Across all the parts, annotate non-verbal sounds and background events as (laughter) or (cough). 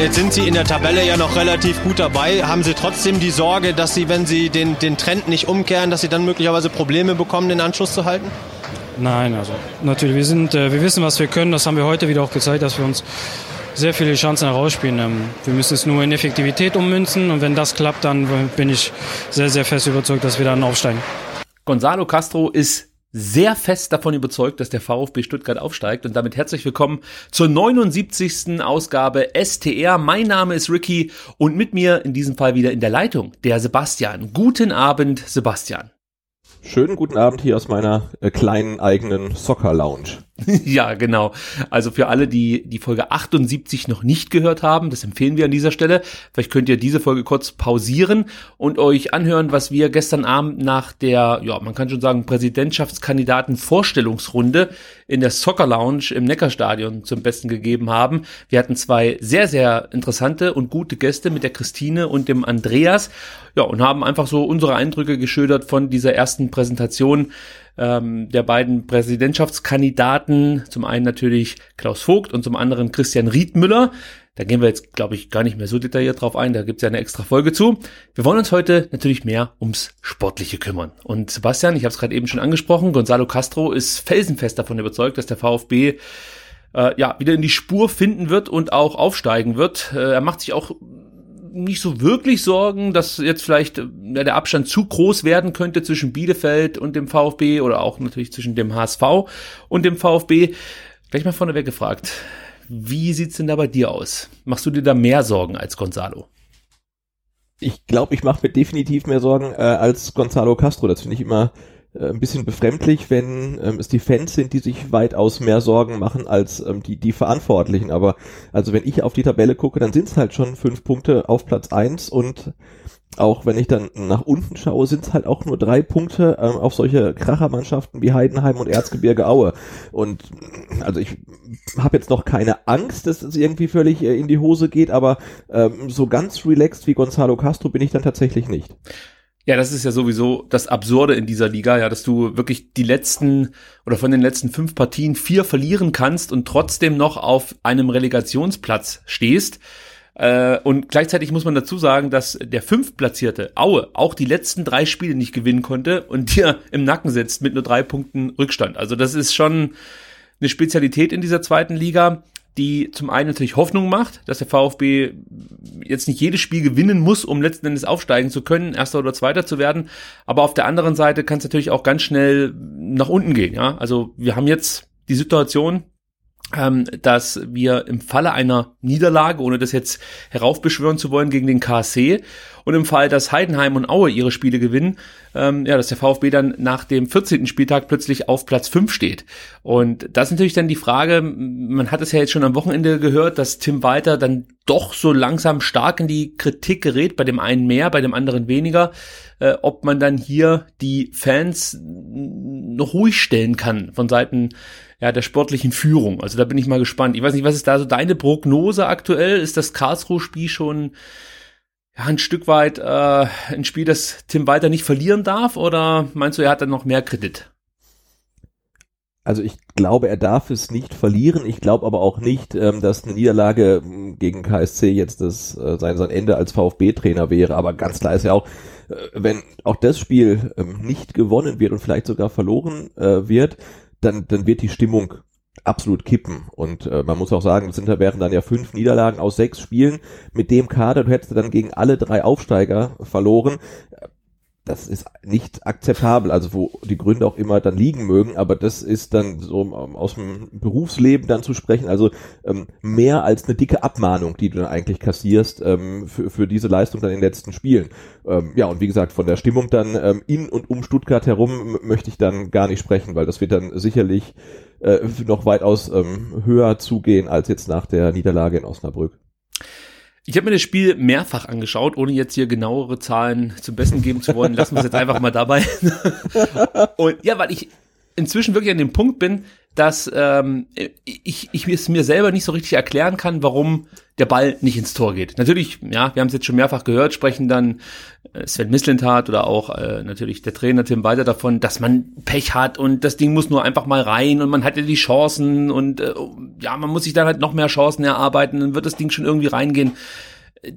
Jetzt sind Sie in der Tabelle ja noch relativ gut dabei. Haben Sie trotzdem die Sorge, dass Sie, wenn Sie den, den Trend nicht umkehren, dass Sie dann möglicherweise Probleme bekommen, den Anschluss zu halten? Nein, also natürlich, wir, sind, äh, wir wissen, was wir können. Das haben wir heute wieder auch gezeigt, dass wir uns sehr viele Chancen herausspielen. Ähm, wir müssen es nur in Effektivität ummünzen und wenn das klappt, dann bin ich sehr, sehr fest überzeugt, dass wir dann aufsteigen. Gonzalo Castro ist sehr fest davon überzeugt, dass der VfB Stuttgart aufsteigt und damit herzlich willkommen zur 79. Ausgabe STR. Mein Name ist Ricky und mit mir in diesem Fall wieder in der Leitung der Sebastian. Guten Abend, Sebastian. Schönen guten Abend hier aus meiner äh, kleinen eigenen Soccer Lounge. (laughs) ja, genau. Also für alle, die die Folge 78 noch nicht gehört haben, das empfehlen wir an dieser Stelle. Vielleicht könnt ihr diese Folge kurz pausieren und euch anhören, was wir gestern Abend nach der, ja, man kann schon sagen, Präsidentschaftskandidaten Vorstellungsrunde in der Soccer Lounge im Neckarstadion zum Besten gegeben haben. Wir hatten zwei sehr, sehr interessante und gute Gäste mit der Christine und dem Andreas. Ja, und haben einfach so unsere Eindrücke geschildert von dieser ersten Präsentation ähm, der beiden Präsidentschaftskandidaten. Zum einen natürlich Klaus Vogt und zum anderen Christian Riedmüller. Da gehen wir jetzt, glaube ich, gar nicht mehr so detailliert drauf ein. Da gibt es ja eine extra Folge zu. Wir wollen uns heute natürlich mehr ums Sportliche kümmern. Und Sebastian, ich habe es gerade eben schon angesprochen, Gonzalo Castro ist felsenfest davon überzeugt, dass der VfB äh, ja wieder in die Spur finden wird und auch aufsteigen wird. Äh, er macht sich auch nicht so wirklich Sorgen, dass jetzt vielleicht ja, der Abstand zu groß werden könnte zwischen Bielefeld und dem VfB oder auch natürlich zwischen dem HSV und dem VfB. Gleich mal vorneweg gefragt, wie sieht's denn da bei dir aus? Machst du dir da mehr Sorgen als Gonzalo? Ich glaube, ich mache mir definitiv mehr Sorgen äh, als Gonzalo Castro. Das finde ich immer äh, ein bisschen befremdlich, wenn ähm, es die Fans sind, die sich weitaus mehr Sorgen machen als ähm, die, die Verantwortlichen. Aber also wenn ich auf die Tabelle gucke, dann sind es halt schon fünf Punkte auf Platz eins und auch wenn ich dann nach unten schaue, sind es halt auch nur drei Punkte ähm, auf solche Krachermannschaften wie Heidenheim und Erzgebirge Aue. Und also ich habe jetzt noch keine Angst, dass es irgendwie völlig äh, in die Hose geht, aber ähm, so ganz relaxed wie Gonzalo Castro bin ich dann tatsächlich nicht. Ja, das ist ja sowieso das Absurde in dieser Liga, ja, dass du wirklich die letzten oder von den letzten fünf Partien vier verlieren kannst und trotzdem noch auf einem Relegationsplatz stehst. Äh, und gleichzeitig muss man dazu sagen, dass der fünftplatzierte Aue auch die letzten drei Spiele nicht gewinnen konnte und dir im Nacken sitzt mit nur drei Punkten Rückstand. Also das ist schon eine Spezialität in dieser zweiten Liga die zum einen natürlich Hoffnung macht, dass der VfB jetzt nicht jedes Spiel gewinnen muss, um letzten Endes aufsteigen zu können, erster oder zweiter zu werden. Aber auf der anderen Seite kann es natürlich auch ganz schnell nach unten gehen. Ja, also wir haben jetzt die Situation, ähm, dass wir im Falle einer Niederlage, ohne das jetzt heraufbeschwören zu wollen, gegen den KSC und im Fall, dass Heidenheim und Aue ihre Spiele gewinnen, ähm, ja, dass der VfB dann nach dem 14. Spieltag plötzlich auf Platz 5 steht. Und das ist natürlich dann die Frage, man hat es ja jetzt schon am Wochenende gehört, dass Tim Walter dann doch so langsam stark in die Kritik gerät, bei dem einen mehr, bei dem anderen weniger, äh, ob man dann hier die Fans noch ruhig stellen kann von Seiten ja, der sportlichen Führung. Also da bin ich mal gespannt. Ich weiß nicht, was ist da so deine Prognose aktuell? Ist das Karlsruhe-Spiel schon ja, ein Stück weit äh, ein Spiel, das Tim Walter nicht verlieren darf? Oder meinst du, er hat dann noch mehr Kredit? Also ich glaube, er darf es nicht verlieren. Ich glaube aber auch nicht, ähm, dass eine Niederlage ähm, gegen KSC jetzt das, äh, sein, sein Ende als VfB-Trainer wäre. Aber ganz klar ist ja auch, äh, wenn auch das Spiel ähm, nicht gewonnen wird und vielleicht sogar verloren äh, wird, dann, dann wird die Stimmung absolut kippen. Und äh, man muss auch sagen, das sind, da wären dann ja fünf Niederlagen aus sechs Spielen. Mit dem Kader, du hättest dann gegen alle drei Aufsteiger verloren das ist nicht akzeptabel, also wo die Gründe auch immer dann liegen mögen, aber das ist dann so aus dem Berufsleben dann zu sprechen, also ähm, mehr als eine dicke Abmahnung, die du dann eigentlich kassierst ähm, für, für diese Leistung dann in den letzten Spielen. Ähm, ja, und wie gesagt, von der Stimmung dann ähm, in und um Stuttgart herum möchte ich dann gar nicht sprechen, weil das wird dann sicherlich äh, noch weitaus ähm, höher zugehen als jetzt nach der Niederlage in Osnabrück. Ich habe mir das Spiel mehrfach angeschaut, ohne jetzt hier genauere Zahlen zum Besten geben zu wollen. Lassen wir es jetzt einfach mal dabei. (laughs) Und ja, weil ich inzwischen wirklich an dem Punkt bin, dass ähm, ich, ich es mir selber nicht so richtig erklären kann, warum der Ball nicht ins Tor geht. Natürlich, ja, wir haben es jetzt schon mehrfach gehört, sprechen dann Sven Mislintat oder auch äh, natürlich der Trainer Tim Walter davon, dass man Pech hat und das Ding muss nur einfach mal rein und man hat ja die Chancen und äh, ja, man muss sich dann halt noch mehr Chancen erarbeiten, dann wird das Ding schon irgendwie reingehen.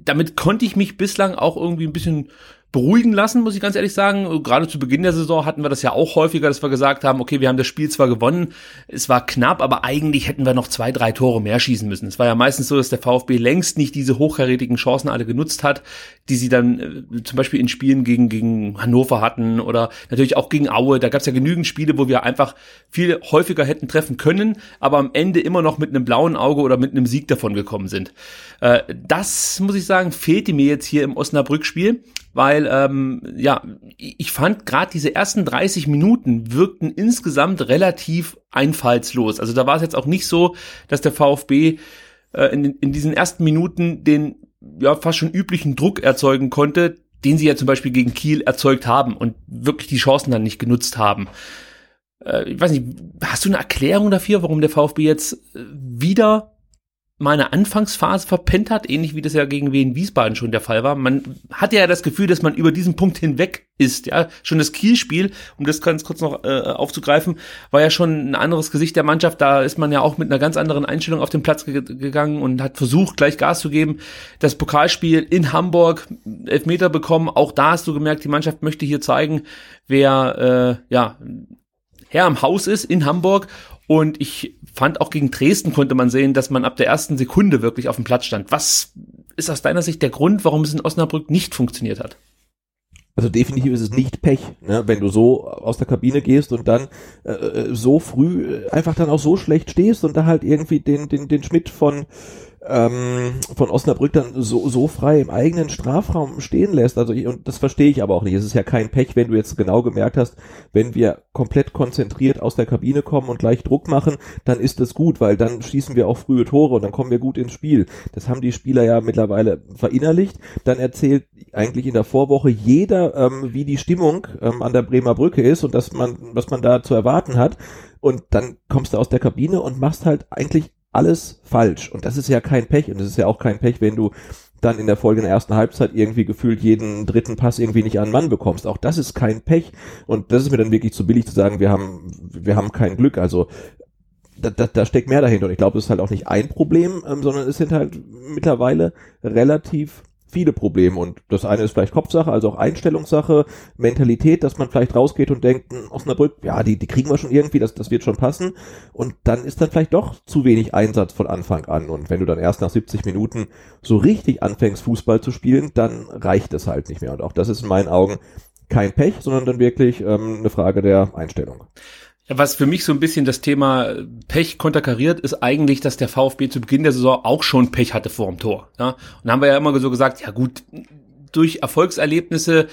Damit konnte ich mich bislang auch irgendwie ein bisschen beruhigen lassen, muss ich ganz ehrlich sagen. Gerade zu Beginn der Saison hatten wir das ja auch häufiger, dass wir gesagt haben, okay, wir haben das Spiel zwar gewonnen, es war knapp, aber eigentlich hätten wir noch zwei, drei Tore mehr schießen müssen. Es war ja meistens so, dass der VfB längst nicht diese hochkarätigen Chancen alle genutzt hat, die sie dann äh, zum Beispiel in Spielen gegen, gegen Hannover hatten oder natürlich auch gegen Aue. Da gab es ja genügend Spiele, wo wir einfach viel häufiger hätten treffen können, aber am Ende immer noch mit einem blauen Auge oder mit einem Sieg davon gekommen sind. Äh, das, muss ich sagen, fehlte mir jetzt hier im Osnabrück-Spiel weil ähm, ja, ich fand gerade diese ersten 30 Minuten wirkten insgesamt relativ einfallslos. Also da war es jetzt auch nicht so, dass der VfB äh, in, in diesen ersten Minuten den ja fast schon üblichen Druck erzeugen konnte, den sie ja zum Beispiel gegen Kiel erzeugt haben und wirklich die Chancen dann nicht genutzt haben. Äh, ich weiß nicht, hast du eine Erklärung dafür, warum der VfB jetzt äh, wieder meine Anfangsphase verpennt hat, ähnlich wie das ja gegen Wien Wiesbaden schon der Fall war. Man hatte ja das Gefühl, dass man über diesen Punkt hinweg ist, ja. Schon das Kielspiel, um das ganz kurz noch äh, aufzugreifen, war ja schon ein anderes Gesicht der Mannschaft. Da ist man ja auch mit einer ganz anderen Einstellung auf den Platz ge gegangen und hat versucht, gleich Gas zu geben. Das Pokalspiel in Hamburg, Elfmeter bekommen. Auch da hast du gemerkt, die Mannschaft möchte hier zeigen, wer, äh, ja, Herr am Haus ist in Hamburg und ich fand auch gegen Dresden konnte man sehen, dass man ab der ersten Sekunde wirklich auf dem Platz stand. Was ist aus deiner Sicht der Grund, warum es in Osnabrück nicht funktioniert hat? Also definitiv ist es nicht Pech, ne? wenn du so aus der Kabine gehst und dann äh, äh so früh einfach dann auch so schlecht stehst und da halt irgendwie den, den, den Schmidt von ähm, von Osnabrück dann so, so frei im eigenen Strafraum stehen lässt. Also ich, und das verstehe ich aber auch nicht. Es ist ja kein Pech, wenn du jetzt genau gemerkt hast, wenn wir komplett konzentriert aus der Kabine kommen und gleich Druck machen, dann ist das gut, weil dann schießen wir auch frühe Tore und dann kommen wir gut ins Spiel. Das haben die Spieler ja mittlerweile verinnerlicht. Dann erzählt eigentlich in der Vorwoche jeder, ähm, wie die Stimmung ähm, an der Bremer Brücke ist und dass man, was man da zu erwarten hat. Und dann kommst du aus der Kabine und machst halt eigentlich alles falsch. Und das ist ja kein Pech. Und das ist ja auch kein Pech, wenn du dann in der Folge in der ersten Halbzeit irgendwie gefühlt jeden dritten Pass irgendwie nicht an Mann bekommst. Auch das ist kein Pech. Und das ist mir dann wirklich zu billig zu sagen, wir haben, wir haben kein Glück. Also da, da, da steckt mehr dahinter. Und ich glaube, es ist halt auch nicht ein Problem, ähm, sondern es sind halt mittlerweile relativ viele Probleme und das eine ist vielleicht Kopfsache, also auch Einstellungssache, Mentalität, dass man vielleicht rausgeht und denkt, hm, Osnabrück, ja, die, die kriegen wir schon irgendwie, das, das wird schon passen. Und dann ist dann vielleicht doch zu wenig Einsatz von Anfang an. Und wenn du dann erst nach 70 Minuten so richtig anfängst Fußball zu spielen, dann reicht es halt nicht mehr. Und auch das ist in meinen Augen kein Pech, sondern dann wirklich ähm, eine Frage der Einstellung. Was für mich so ein bisschen das Thema Pech konterkariert, ist eigentlich, dass der VfB zu Beginn der Saison auch schon Pech hatte vor dem Tor. Ja? Und da haben wir ja immer so gesagt, ja gut, durch Erfolgserlebnisse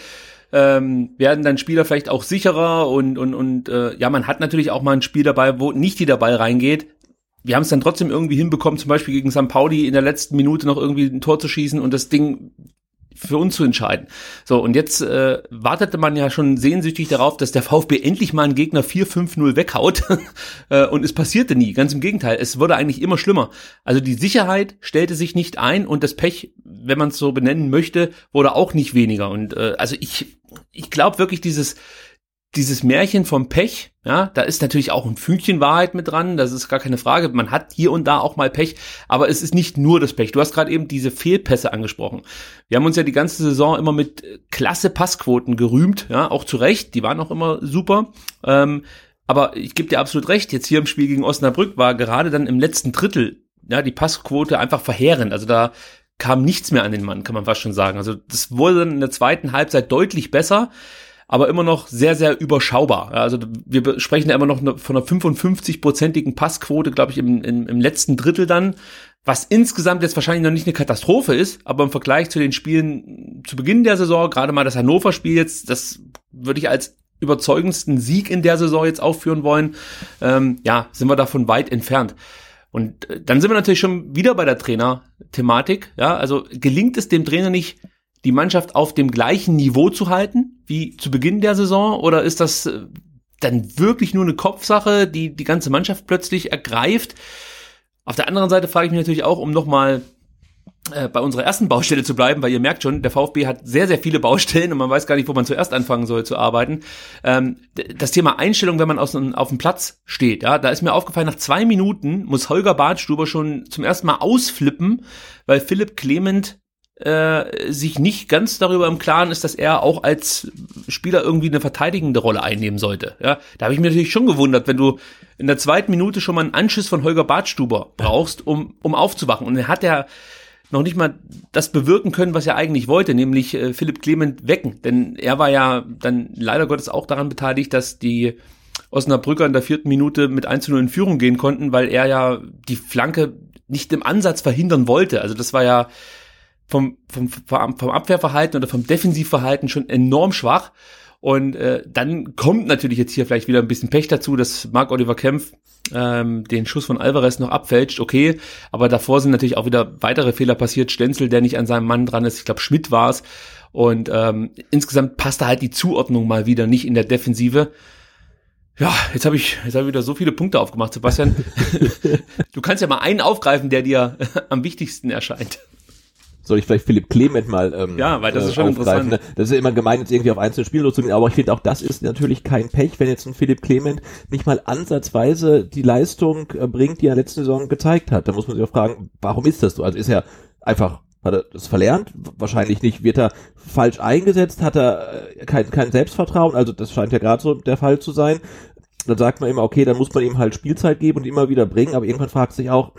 ähm, werden dann Spieler vielleicht auch sicherer und, und, und äh, ja, man hat natürlich auch mal ein Spiel dabei, wo nicht jeder Ball reingeht. Wir haben es dann trotzdem irgendwie hinbekommen, zum Beispiel gegen St. Pauli in der letzten Minute noch irgendwie ein Tor zu schießen und das Ding für uns zu entscheiden. So, und jetzt äh, wartete man ja schon sehnsüchtig darauf, dass der VfB endlich mal einen Gegner 4-5-0 weghaut. (laughs) äh, und es passierte nie. Ganz im Gegenteil, es wurde eigentlich immer schlimmer. Also die Sicherheit stellte sich nicht ein und das Pech, wenn man es so benennen möchte, wurde auch nicht weniger. Und äh, also ich, ich glaube wirklich, dieses, dieses Märchen vom Pech, ja, da ist natürlich auch ein Fünkchen Wahrheit mit dran, das ist gar keine Frage. Man hat hier und da auch mal Pech, aber es ist nicht nur das Pech. Du hast gerade eben diese Fehlpässe angesprochen. Wir haben uns ja die ganze Saison immer mit klasse Passquoten gerühmt, ja, auch zu Recht, die waren auch immer super. Ähm, Aber ich gebe dir absolut recht, jetzt hier im Spiel gegen Osnabrück war gerade dann im letzten Drittel ja, die Passquote einfach verheerend. Also da kam nichts mehr an den Mann, kann man fast schon sagen. Also das wurde dann in der zweiten Halbzeit deutlich besser, aber immer noch sehr, sehr überschaubar. Also wir sprechen ja immer noch von einer 55-prozentigen Passquote, glaube ich, im, im, im letzten Drittel dann, was insgesamt jetzt wahrscheinlich noch nicht eine Katastrophe ist, aber im Vergleich zu den Spielen zu Beginn der Saison, gerade mal das Hannover-Spiel jetzt, das würde ich als überzeugendsten Sieg in der Saison jetzt aufführen wollen, ähm, ja, sind wir davon weit entfernt. Und äh, dann sind wir natürlich schon wieder bei der Trainer-Thematik. Ja, also gelingt es dem Trainer nicht, die Mannschaft auf dem gleichen Niveau zu halten wie zu Beginn der Saison? Oder ist das äh, dann wirklich nur eine Kopfsache, die die ganze Mannschaft plötzlich ergreift? Auf der anderen Seite frage ich mich natürlich auch, um nochmal äh, bei unserer ersten Baustelle zu bleiben, weil ihr merkt schon, der VfB hat sehr, sehr viele Baustellen und man weiß gar nicht, wo man zuerst anfangen soll zu arbeiten. Ähm, das Thema Einstellung, wenn man auf dem Platz steht, ja, da ist mir aufgefallen, nach zwei Minuten muss Holger Bartstuber schon zum ersten Mal ausflippen, weil Philipp Clement äh, sich nicht ganz darüber im Klaren ist, dass er auch als Spieler irgendwie eine verteidigende Rolle einnehmen sollte. Ja, da habe ich mich natürlich schon gewundert, wenn du in der zweiten Minute schon mal einen Anschiss von Holger Bartstuber brauchst, um, um aufzuwachen. Und er hat ja noch nicht mal das bewirken können, was er eigentlich wollte, nämlich äh, Philipp Clement wecken. Denn er war ja dann leider Gottes auch daran beteiligt, dass die Osnabrücker in der vierten Minute mit 1 zu 0 in Führung gehen konnten, weil er ja die Flanke nicht im Ansatz verhindern wollte. Also das war ja vom, vom, vom Abwehrverhalten oder vom Defensivverhalten schon enorm schwach. Und äh, dann kommt natürlich jetzt hier vielleicht wieder ein bisschen Pech dazu, dass Marc Oliver Kempf ähm, den Schuss von Alvarez noch abfälscht, okay, aber davor sind natürlich auch wieder weitere Fehler passiert. Stenzel, der nicht an seinem Mann dran ist, ich glaube Schmidt war es. Und ähm, insgesamt passte halt die Zuordnung mal wieder nicht in der Defensive. Ja, jetzt habe ich jetzt hab ich wieder so viele Punkte aufgemacht, Sebastian. (laughs) du kannst ja mal einen aufgreifen, der dir am wichtigsten erscheint soll ich vielleicht Philipp Clement mal ähm, Ja, weil das ist schon interessant. Ne? Das ist ja immer gemein, jetzt irgendwie auf einzelne Spiele loszugehen, aber ich finde auch das ist natürlich kein Pech, wenn jetzt ein Philipp Clement nicht mal ansatzweise die Leistung äh, bringt, die er letzte Saison gezeigt hat. Da muss man sich auch fragen, warum ist das so? Also ist er einfach hat er das verlernt? Wahrscheinlich nicht. Wird er falsch eingesetzt? Hat er äh, kein, kein Selbstvertrauen? Also das scheint ja gerade so der Fall zu sein. Dann sagt man immer, okay, dann muss man ihm halt Spielzeit geben und immer wieder bringen, aber irgendwann fragt sich auch,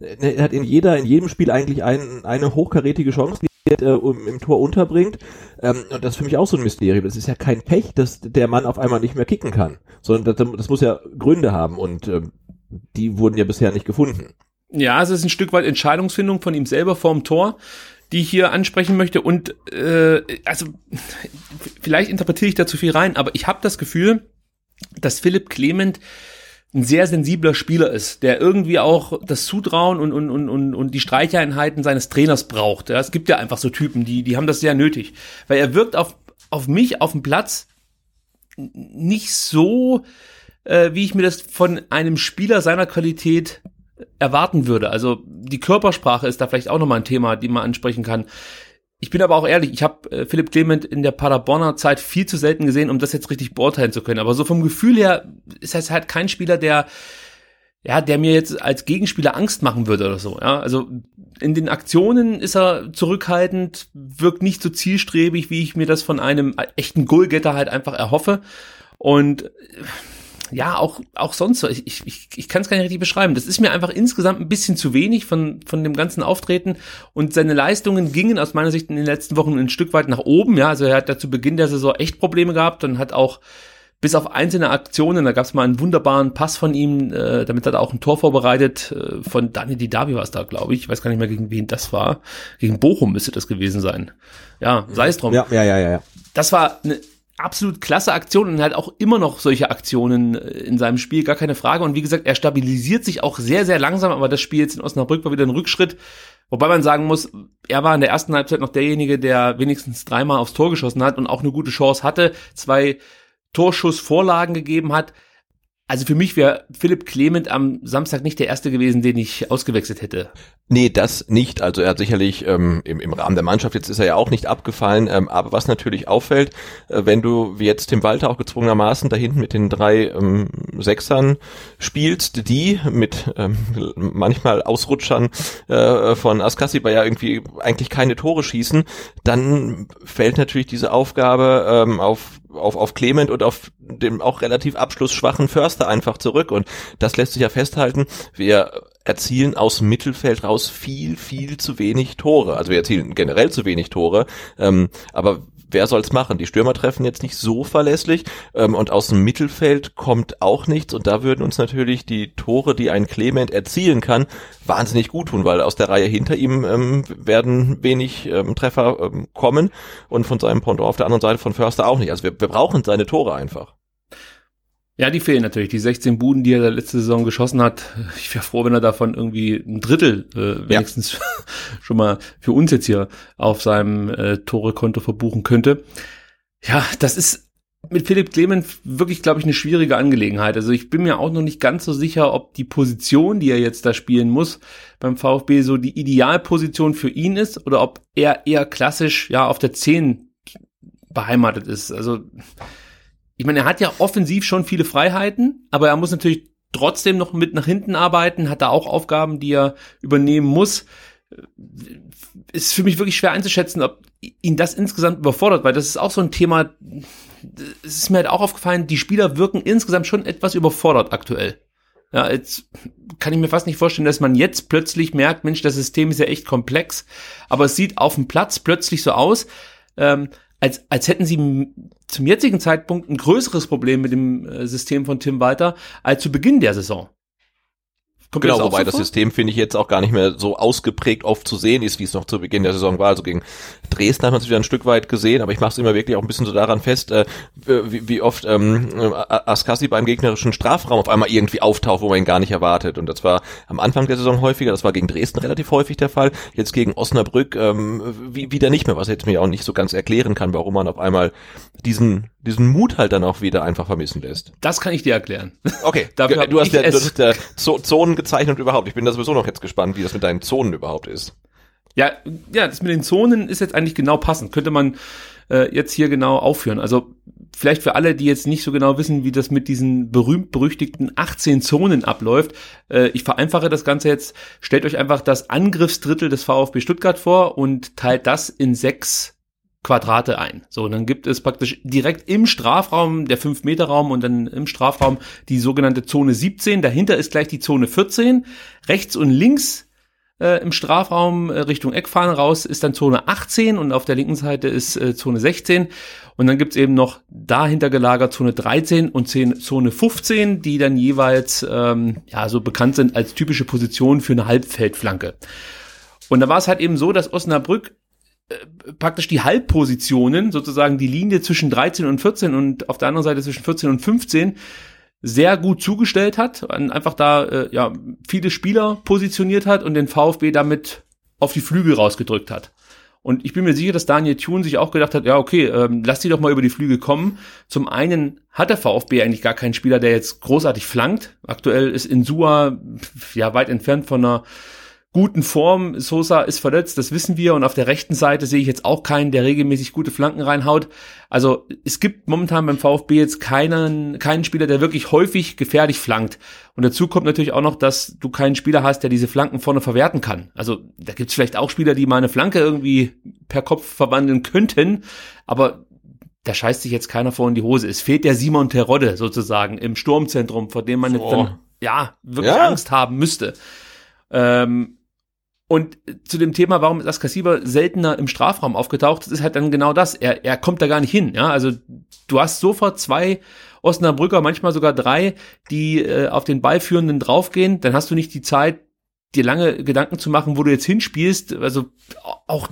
er hat in jeder, in jedem Spiel eigentlich ein, eine hochkarätige Chance, die er äh, im Tor unterbringt. Ähm, und das ist für mich auch so ein Mysterium. Das ist ja kein Pech, dass der Mann auf einmal nicht mehr kicken kann, sondern das, das muss ja Gründe haben und ähm, die wurden ja bisher nicht gefunden. Ja, es ist ein Stück weit Entscheidungsfindung von ihm selber vorm Tor, die ich hier ansprechen möchte. Und äh, also (laughs) vielleicht interpretiere ich da zu viel rein, aber ich habe das Gefühl, dass Philipp Clement ein sehr sensibler Spieler ist, der irgendwie auch das Zutrauen und, und, und, und, die Streicheinheiten seines Trainers braucht. Ja, es gibt ja einfach so Typen, die, die haben das sehr nötig. Weil er wirkt auf, auf mich auf dem Platz nicht so, äh, wie ich mir das von einem Spieler seiner Qualität erwarten würde. Also die Körpersprache ist da vielleicht auch nochmal ein Thema, die man ansprechen kann. Ich bin aber auch ehrlich, ich habe äh, Philipp Clement in der Paderborner Zeit viel zu selten gesehen, um das jetzt richtig beurteilen zu können. Aber so vom Gefühl her ist er halt kein Spieler, der ja, der mir jetzt als Gegenspieler Angst machen würde oder so. Ja, also in den Aktionen ist er zurückhaltend, wirkt nicht so zielstrebig, wie ich mir das von einem echten Goalgetter halt einfach erhoffe. Und ja, auch, auch sonst so. Ich, ich, ich kann es gar nicht richtig beschreiben. Das ist mir einfach insgesamt ein bisschen zu wenig von, von dem ganzen Auftreten. Und seine Leistungen gingen aus meiner Sicht in den letzten Wochen ein Stück weit nach oben. Ja, also er hat da zu Beginn der Saison echt Probleme gehabt und hat auch bis auf einzelne Aktionen, da gab es mal einen wunderbaren Pass von ihm, äh, damit hat er auch ein Tor vorbereitet, äh, von Dani Didavi war es da, glaube ich. Ich weiß gar nicht mehr, gegen wen das war. Gegen Bochum müsste das gewesen sein. Ja, sei es drum. Ja, ja, ja, ja. Das war eine absolut klasse Aktion und halt auch immer noch solche Aktionen äh, in seinem Spiel, gar keine Frage. Und wie gesagt, er stabilisiert sich auch sehr, sehr langsam, aber das Spiel jetzt in Osnabrück war wieder ein Rückschritt. Wobei man sagen muss, er war in der ersten Halbzeit noch derjenige, der wenigstens dreimal aufs Tor geschossen hat und auch eine gute Chance hatte, zwei Torschussvorlagen gegeben hat. Also für mich wäre Philipp Clement am Samstag nicht der erste gewesen, den ich ausgewechselt hätte. Nee, das nicht. Also er hat sicherlich ähm, im, im Rahmen der Mannschaft, jetzt ist er ja auch nicht abgefallen, ähm, aber was natürlich auffällt, äh, wenn du wie jetzt Tim Walter auch gezwungenermaßen da hinten mit den drei ähm, Sechsern spielst, die mit ähm, manchmal Ausrutschern äh, von Askassi, ja irgendwie eigentlich keine Tore schießen, dann fällt natürlich diese Aufgabe ähm, auf auf, auf Clement und auf dem auch relativ abschlussschwachen Förster einfach zurück. Und das lässt sich ja festhalten. Wir erzielen aus Mittelfeld raus viel, viel zu wenig Tore. Also wir erzielen generell zu wenig Tore. Ähm, aber wer soll's machen? Die Stürmer treffen jetzt nicht so verlässlich ähm, und aus dem Mittelfeld kommt auch nichts und da würden uns natürlich die Tore, die ein Clement erzielen kann, wahnsinnig gut tun, weil aus der Reihe hinter ihm ähm, werden wenig ähm, Treffer ähm, kommen und von seinem Pendant auf der anderen Seite von Förster auch nicht. Also wir, wir brauchen seine Tore einfach. Ja, die fehlen natürlich. Die 16 Buden, die er letzte Saison geschossen hat. Ich wäre froh, wenn er davon irgendwie ein Drittel äh, wenigstens ja. (laughs) schon mal für uns jetzt hier auf seinem äh, Tore-Konto verbuchen könnte. Ja, das ist mit Philipp Clement wirklich, glaube ich, eine schwierige Angelegenheit. Also ich bin mir auch noch nicht ganz so sicher, ob die Position, die er jetzt da spielen muss, beim VfB so die Idealposition für ihn ist oder ob er eher klassisch ja auf der 10 beheimatet ist. Also ich meine, er hat ja offensiv schon viele Freiheiten, aber er muss natürlich trotzdem noch mit nach hinten arbeiten, hat da auch Aufgaben, die er übernehmen muss. Ist für mich wirklich schwer einzuschätzen, ob ihn das insgesamt überfordert, weil das ist auch so ein Thema, es ist mir halt auch aufgefallen, die Spieler wirken insgesamt schon etwas überfordert aktuell. Ja, jetzt kann ich mir fast nicht vorstellen, dass man jetzt plötzlich merkt, Mensch, das System ist ja echt komplex, aber es sieht auf dem Platz plötzlich so aus, ähm, als, als hätten sie zum jetzigen Zeitpunkt ein größeres Problem mit dem äh, System von Tim Walter als zu Beginn der Saison. Kommt genau, wobei das System finde ich jetzt auch gar nicht mehr so ausgeprägt oft zu sehen ist, wie es noch zu Beginn der Saison war. Also gegen Dresden hat man es wieder ein Stück weit gesehen, aber ich mache es immer wirklich auch ein bisschen so daran fest, äh, wie, wie oft ähm, Askassi beim gegnerischen Strafraum auf einmal irgendwie auftaucht, wo man ihn gar nicht erwartet. Und das war am Anfang der Saison häufiger, das war gegen Dresden relativ häufig der Fall, jetzt gegen Osnabrück ähm, wie, wieder nicht mehr, was ich jetzt mir auch nicht so ganz erklären kann, warum man auf einmal diesen diesen Mut halt dann auch wieder einfach vermissen lässt. Das kann ich dir erklären. Okay, (laughs) Dafür du hast ja du hast ja Zonen gezeichnet überhaupt. Ich bin da sowieso noch jetzt gespannt, wie das mit deinen Zonen überhaupt ist. Ja, ja, das mit den Zonen ist jetzt eigentlich genau passend. Könnte man äh, jetzt hier genau aufführen. Also vielleicht für alle, die jetzt nicht so genau wissen, wie das mit diesen berühmt-berüchtigten 18 Zonen abläuft. Äh, ich vereinfache das Ganze jetzt. Stellt euch einfach das Angriffsdrittel des VfB Stuttgart vor und teilt das in sechs Quadrate ein. So, dann gibt es praktisch direkt im Strafraum, der 5-Meter-Raum und dann im Strafraum die sogenannte Zone 17. Dahinter ist gleich die Zone 14. Rechts und links äh, im Strafraum äh, Richtung Eckfahne raus ist dann Zone 18 und auf der linken Seite ist äh, Zone 16. Und dann gibt's eben noch dahinter gelagert Zone 13 und 10, Zone 15, die dann jeweils ähm, ja so bekannt sind als typische Position für eine Halbfeldflanke. Und da war es halt eben so, dass Osnabrück äh, praktisch die Halbpositionen, sozusagen die Linie zwischen 13 und 14 und auf der anderen Seite zwischen 14 und 15 sehr gut zugestellt hat, einfach da äh, ja viele Spieler positioniert hat und den VfB damit auf die Flügel rausgedrückt hat. Und ich bin mir sicher, dass Daniel Thun sich auch gedacht hat, ja, okay, ähm, lass die doch mal über die Flügel kommen. Zum einen hat der VfB eigentlich gar keinen Spieler, der jetzt großartig flankt. Aktuell ist Insua ja weit entfernt von einer guten Form. Sosa ist verletzt, das wissen wir. Und auf der rechten Seite sehe ich jetzt auch keinen, der regelmäßig gute Flanken reinhaut. Also es gibt momentan beim VfB jetzt keinen, keinen Spieler, der wirklich häufig gefährlich flankt. Und dazu kommt natürlich auch noch, dass du keinen Spieler hast, der diese Flanken vorne verwerten kann. Also da gibt es vielleicht auch Spieler, die mal eine Flanke irgendwie per Kopf verwandeln könnten. Aber da scheißt sich jetzt keiner vor in die Hose. Es fehlt der Simon Terodde sozusagen im Sturmzentrum, vor dem man so. dann, ja, wirklich ja. Angst haben müsste. Ähm, und zu dem Thema, warum ist Askasiba seltener im Strafraum aufgetaucht, das ist halt dann genau das. Er, er kommt da gar nicht hin. Ja, also du hast sofort zwei Osnabrücker, manchmal sogar drei, die äh, auf den Ballführenden draufgehen. Dann hast du nicht die Zeit, dir lange Gedanken zu machen, wo du jetzt hinspielst. Also auch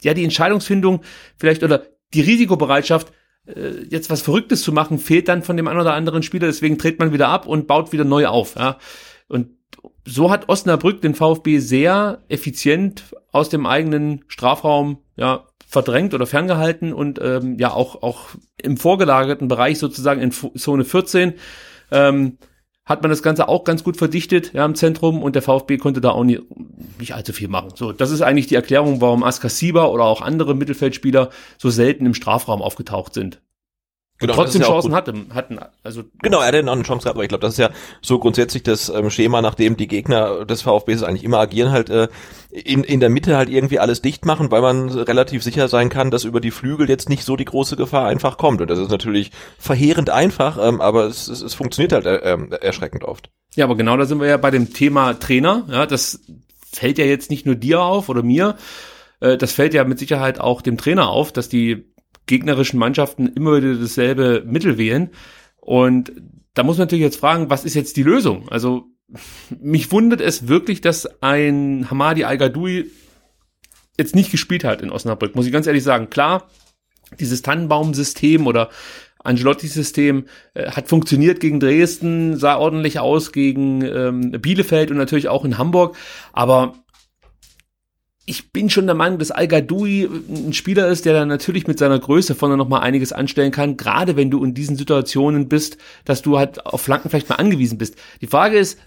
ja die Entscheidungsfindung vielleicht oder die Risikobereitschaft, äh, jetzt was Verrücktes zu machen, fehlt dann von dem einen oder anderen Spieler. Deswegen dreht man wieder ab und baut wieder neu auf. Ja, und so hat Osnabrück den VfB sehr effizient aus dem eigenen Strafraum ja verdrängt oder ferngehalten und ähm, ja auch auch im vorgelagerten Bereich sozusagen in Zone 14 ähm, hat man das Ganze auch ganz gut verdichtet ja, im Zentrum und der VfB konnte da auch nie, nicht allzu viel machen. So, das ist eigentlich die Erklärung, warum Askar Sieber oder auch andere Mittelfeldspieler so selten im Strafraum aufgetaucht sind. Genau, trotzdem Chancen hatten, hatten. Also genau, er hätte noch eine Chance gehabt, aber ich glaube, das ist ja so grundsätzlich das ähm, Schema, nachdem die Gegner des VfBs eigentlich immer agieren, halt äh, in, in der Mitte halt irgendwie alles dicht machen, weil man relativ sicher sein kann, dass über die Flügel jetzt nicht so die große Gefahr einfach kommt. Und das ist natürlich verheerend einfach, ähm, aber es, es, es funktioniert halt äh, äh, erschreckend oft. Ja, aber genau da sind wir ja bei dem Thema Trainer. Ja, das fällt ja jetzt nicht nur dir auf oder mir, äh, das fällt ja mit Sicherheit auch dem Trainer auf, dass die gegnerischen Mannschaften immer wieder dasselbe Mittel wählen. Und da muss man natürlich jetzt fragen, was ist jetzt die Lösung? Also mich wundert es wirklich, dass ein Hamadi Al-Gadoui jetzt nicht gespielt hat in Osnabrück, muss ich ganz ehrlich sagen. Klar, dieses Tannenbaum-System oder Angelotti-System äh, hat funktioniert gegen Dresden, sah ordentlich aus gegen ähm, Bielefeld und natürlich auch in Hamburg, aber ich bin schon der Meinung, dass Al Gadoui ein Spieler ist, der dann natürlich mit seiner Größe vorne noch mal einiges anstellen kann, gerade wenn du in diesen Situationen bist, dass du halt auf Flanken vielleicht mal angewiesen bist. Die Frage ist,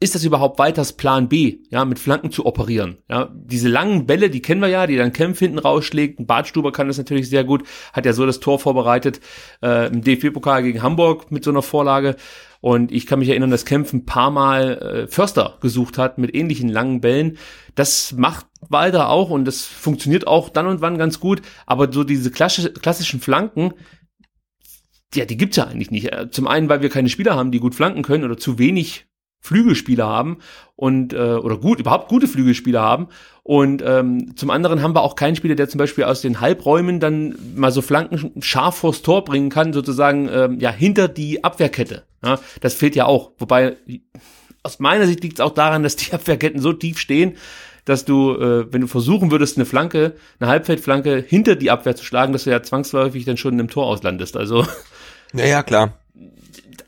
ist das überhaupt weiters Plan B, ja, mit Flanken zu operieren? Ja, diese langen Bälle, die kennen wir ja, die dann Kempf hinten rausschlägt. Ein Bartstuber kann das natürlich sehr gut, hat ja so das Tor vorbereitet äh, im DFB-Pokal gegen Hamburg mit so einer Vorlage. Und ich kann mich erinnern, dass Kempf ein paar Mal äh, Förster gesucht hat mit ähnlichen langen Bällen. Das macht Walter auch und das funktioniert auch dann und wann ganz gut. Aber so diese klassischen Flanken, ja, die gibt's ja eigentlich nicht. Äh, zum einen, weil wir keine Spieler haben, die gut flanken können oder zu wenig Flügelspieler haben und äh, oder gut überhaupt gute Flügelspieler haben und ähm, zum anderen haben wir auch keinen Spieler, der zum Beispiel aus den Halbräumen dann mal so Flanken scharf vors Tor bringen kann, sozusagen ähm, ja hinter die Abwehrkette. Ja, das fehlt ja auch. Wobei aus meiner Sicht liegt es auch daran, dass die (laughs) Abwehrketten so tief stehen, dass du, äh, wenn du versuchen würdest, eine Flanke, eine Halbfeldflanke hinter die Abwehr zu schlagen, dass du ja zwangsläufig dann schon im Tor auslandest. Also (laughs) ja, ja klar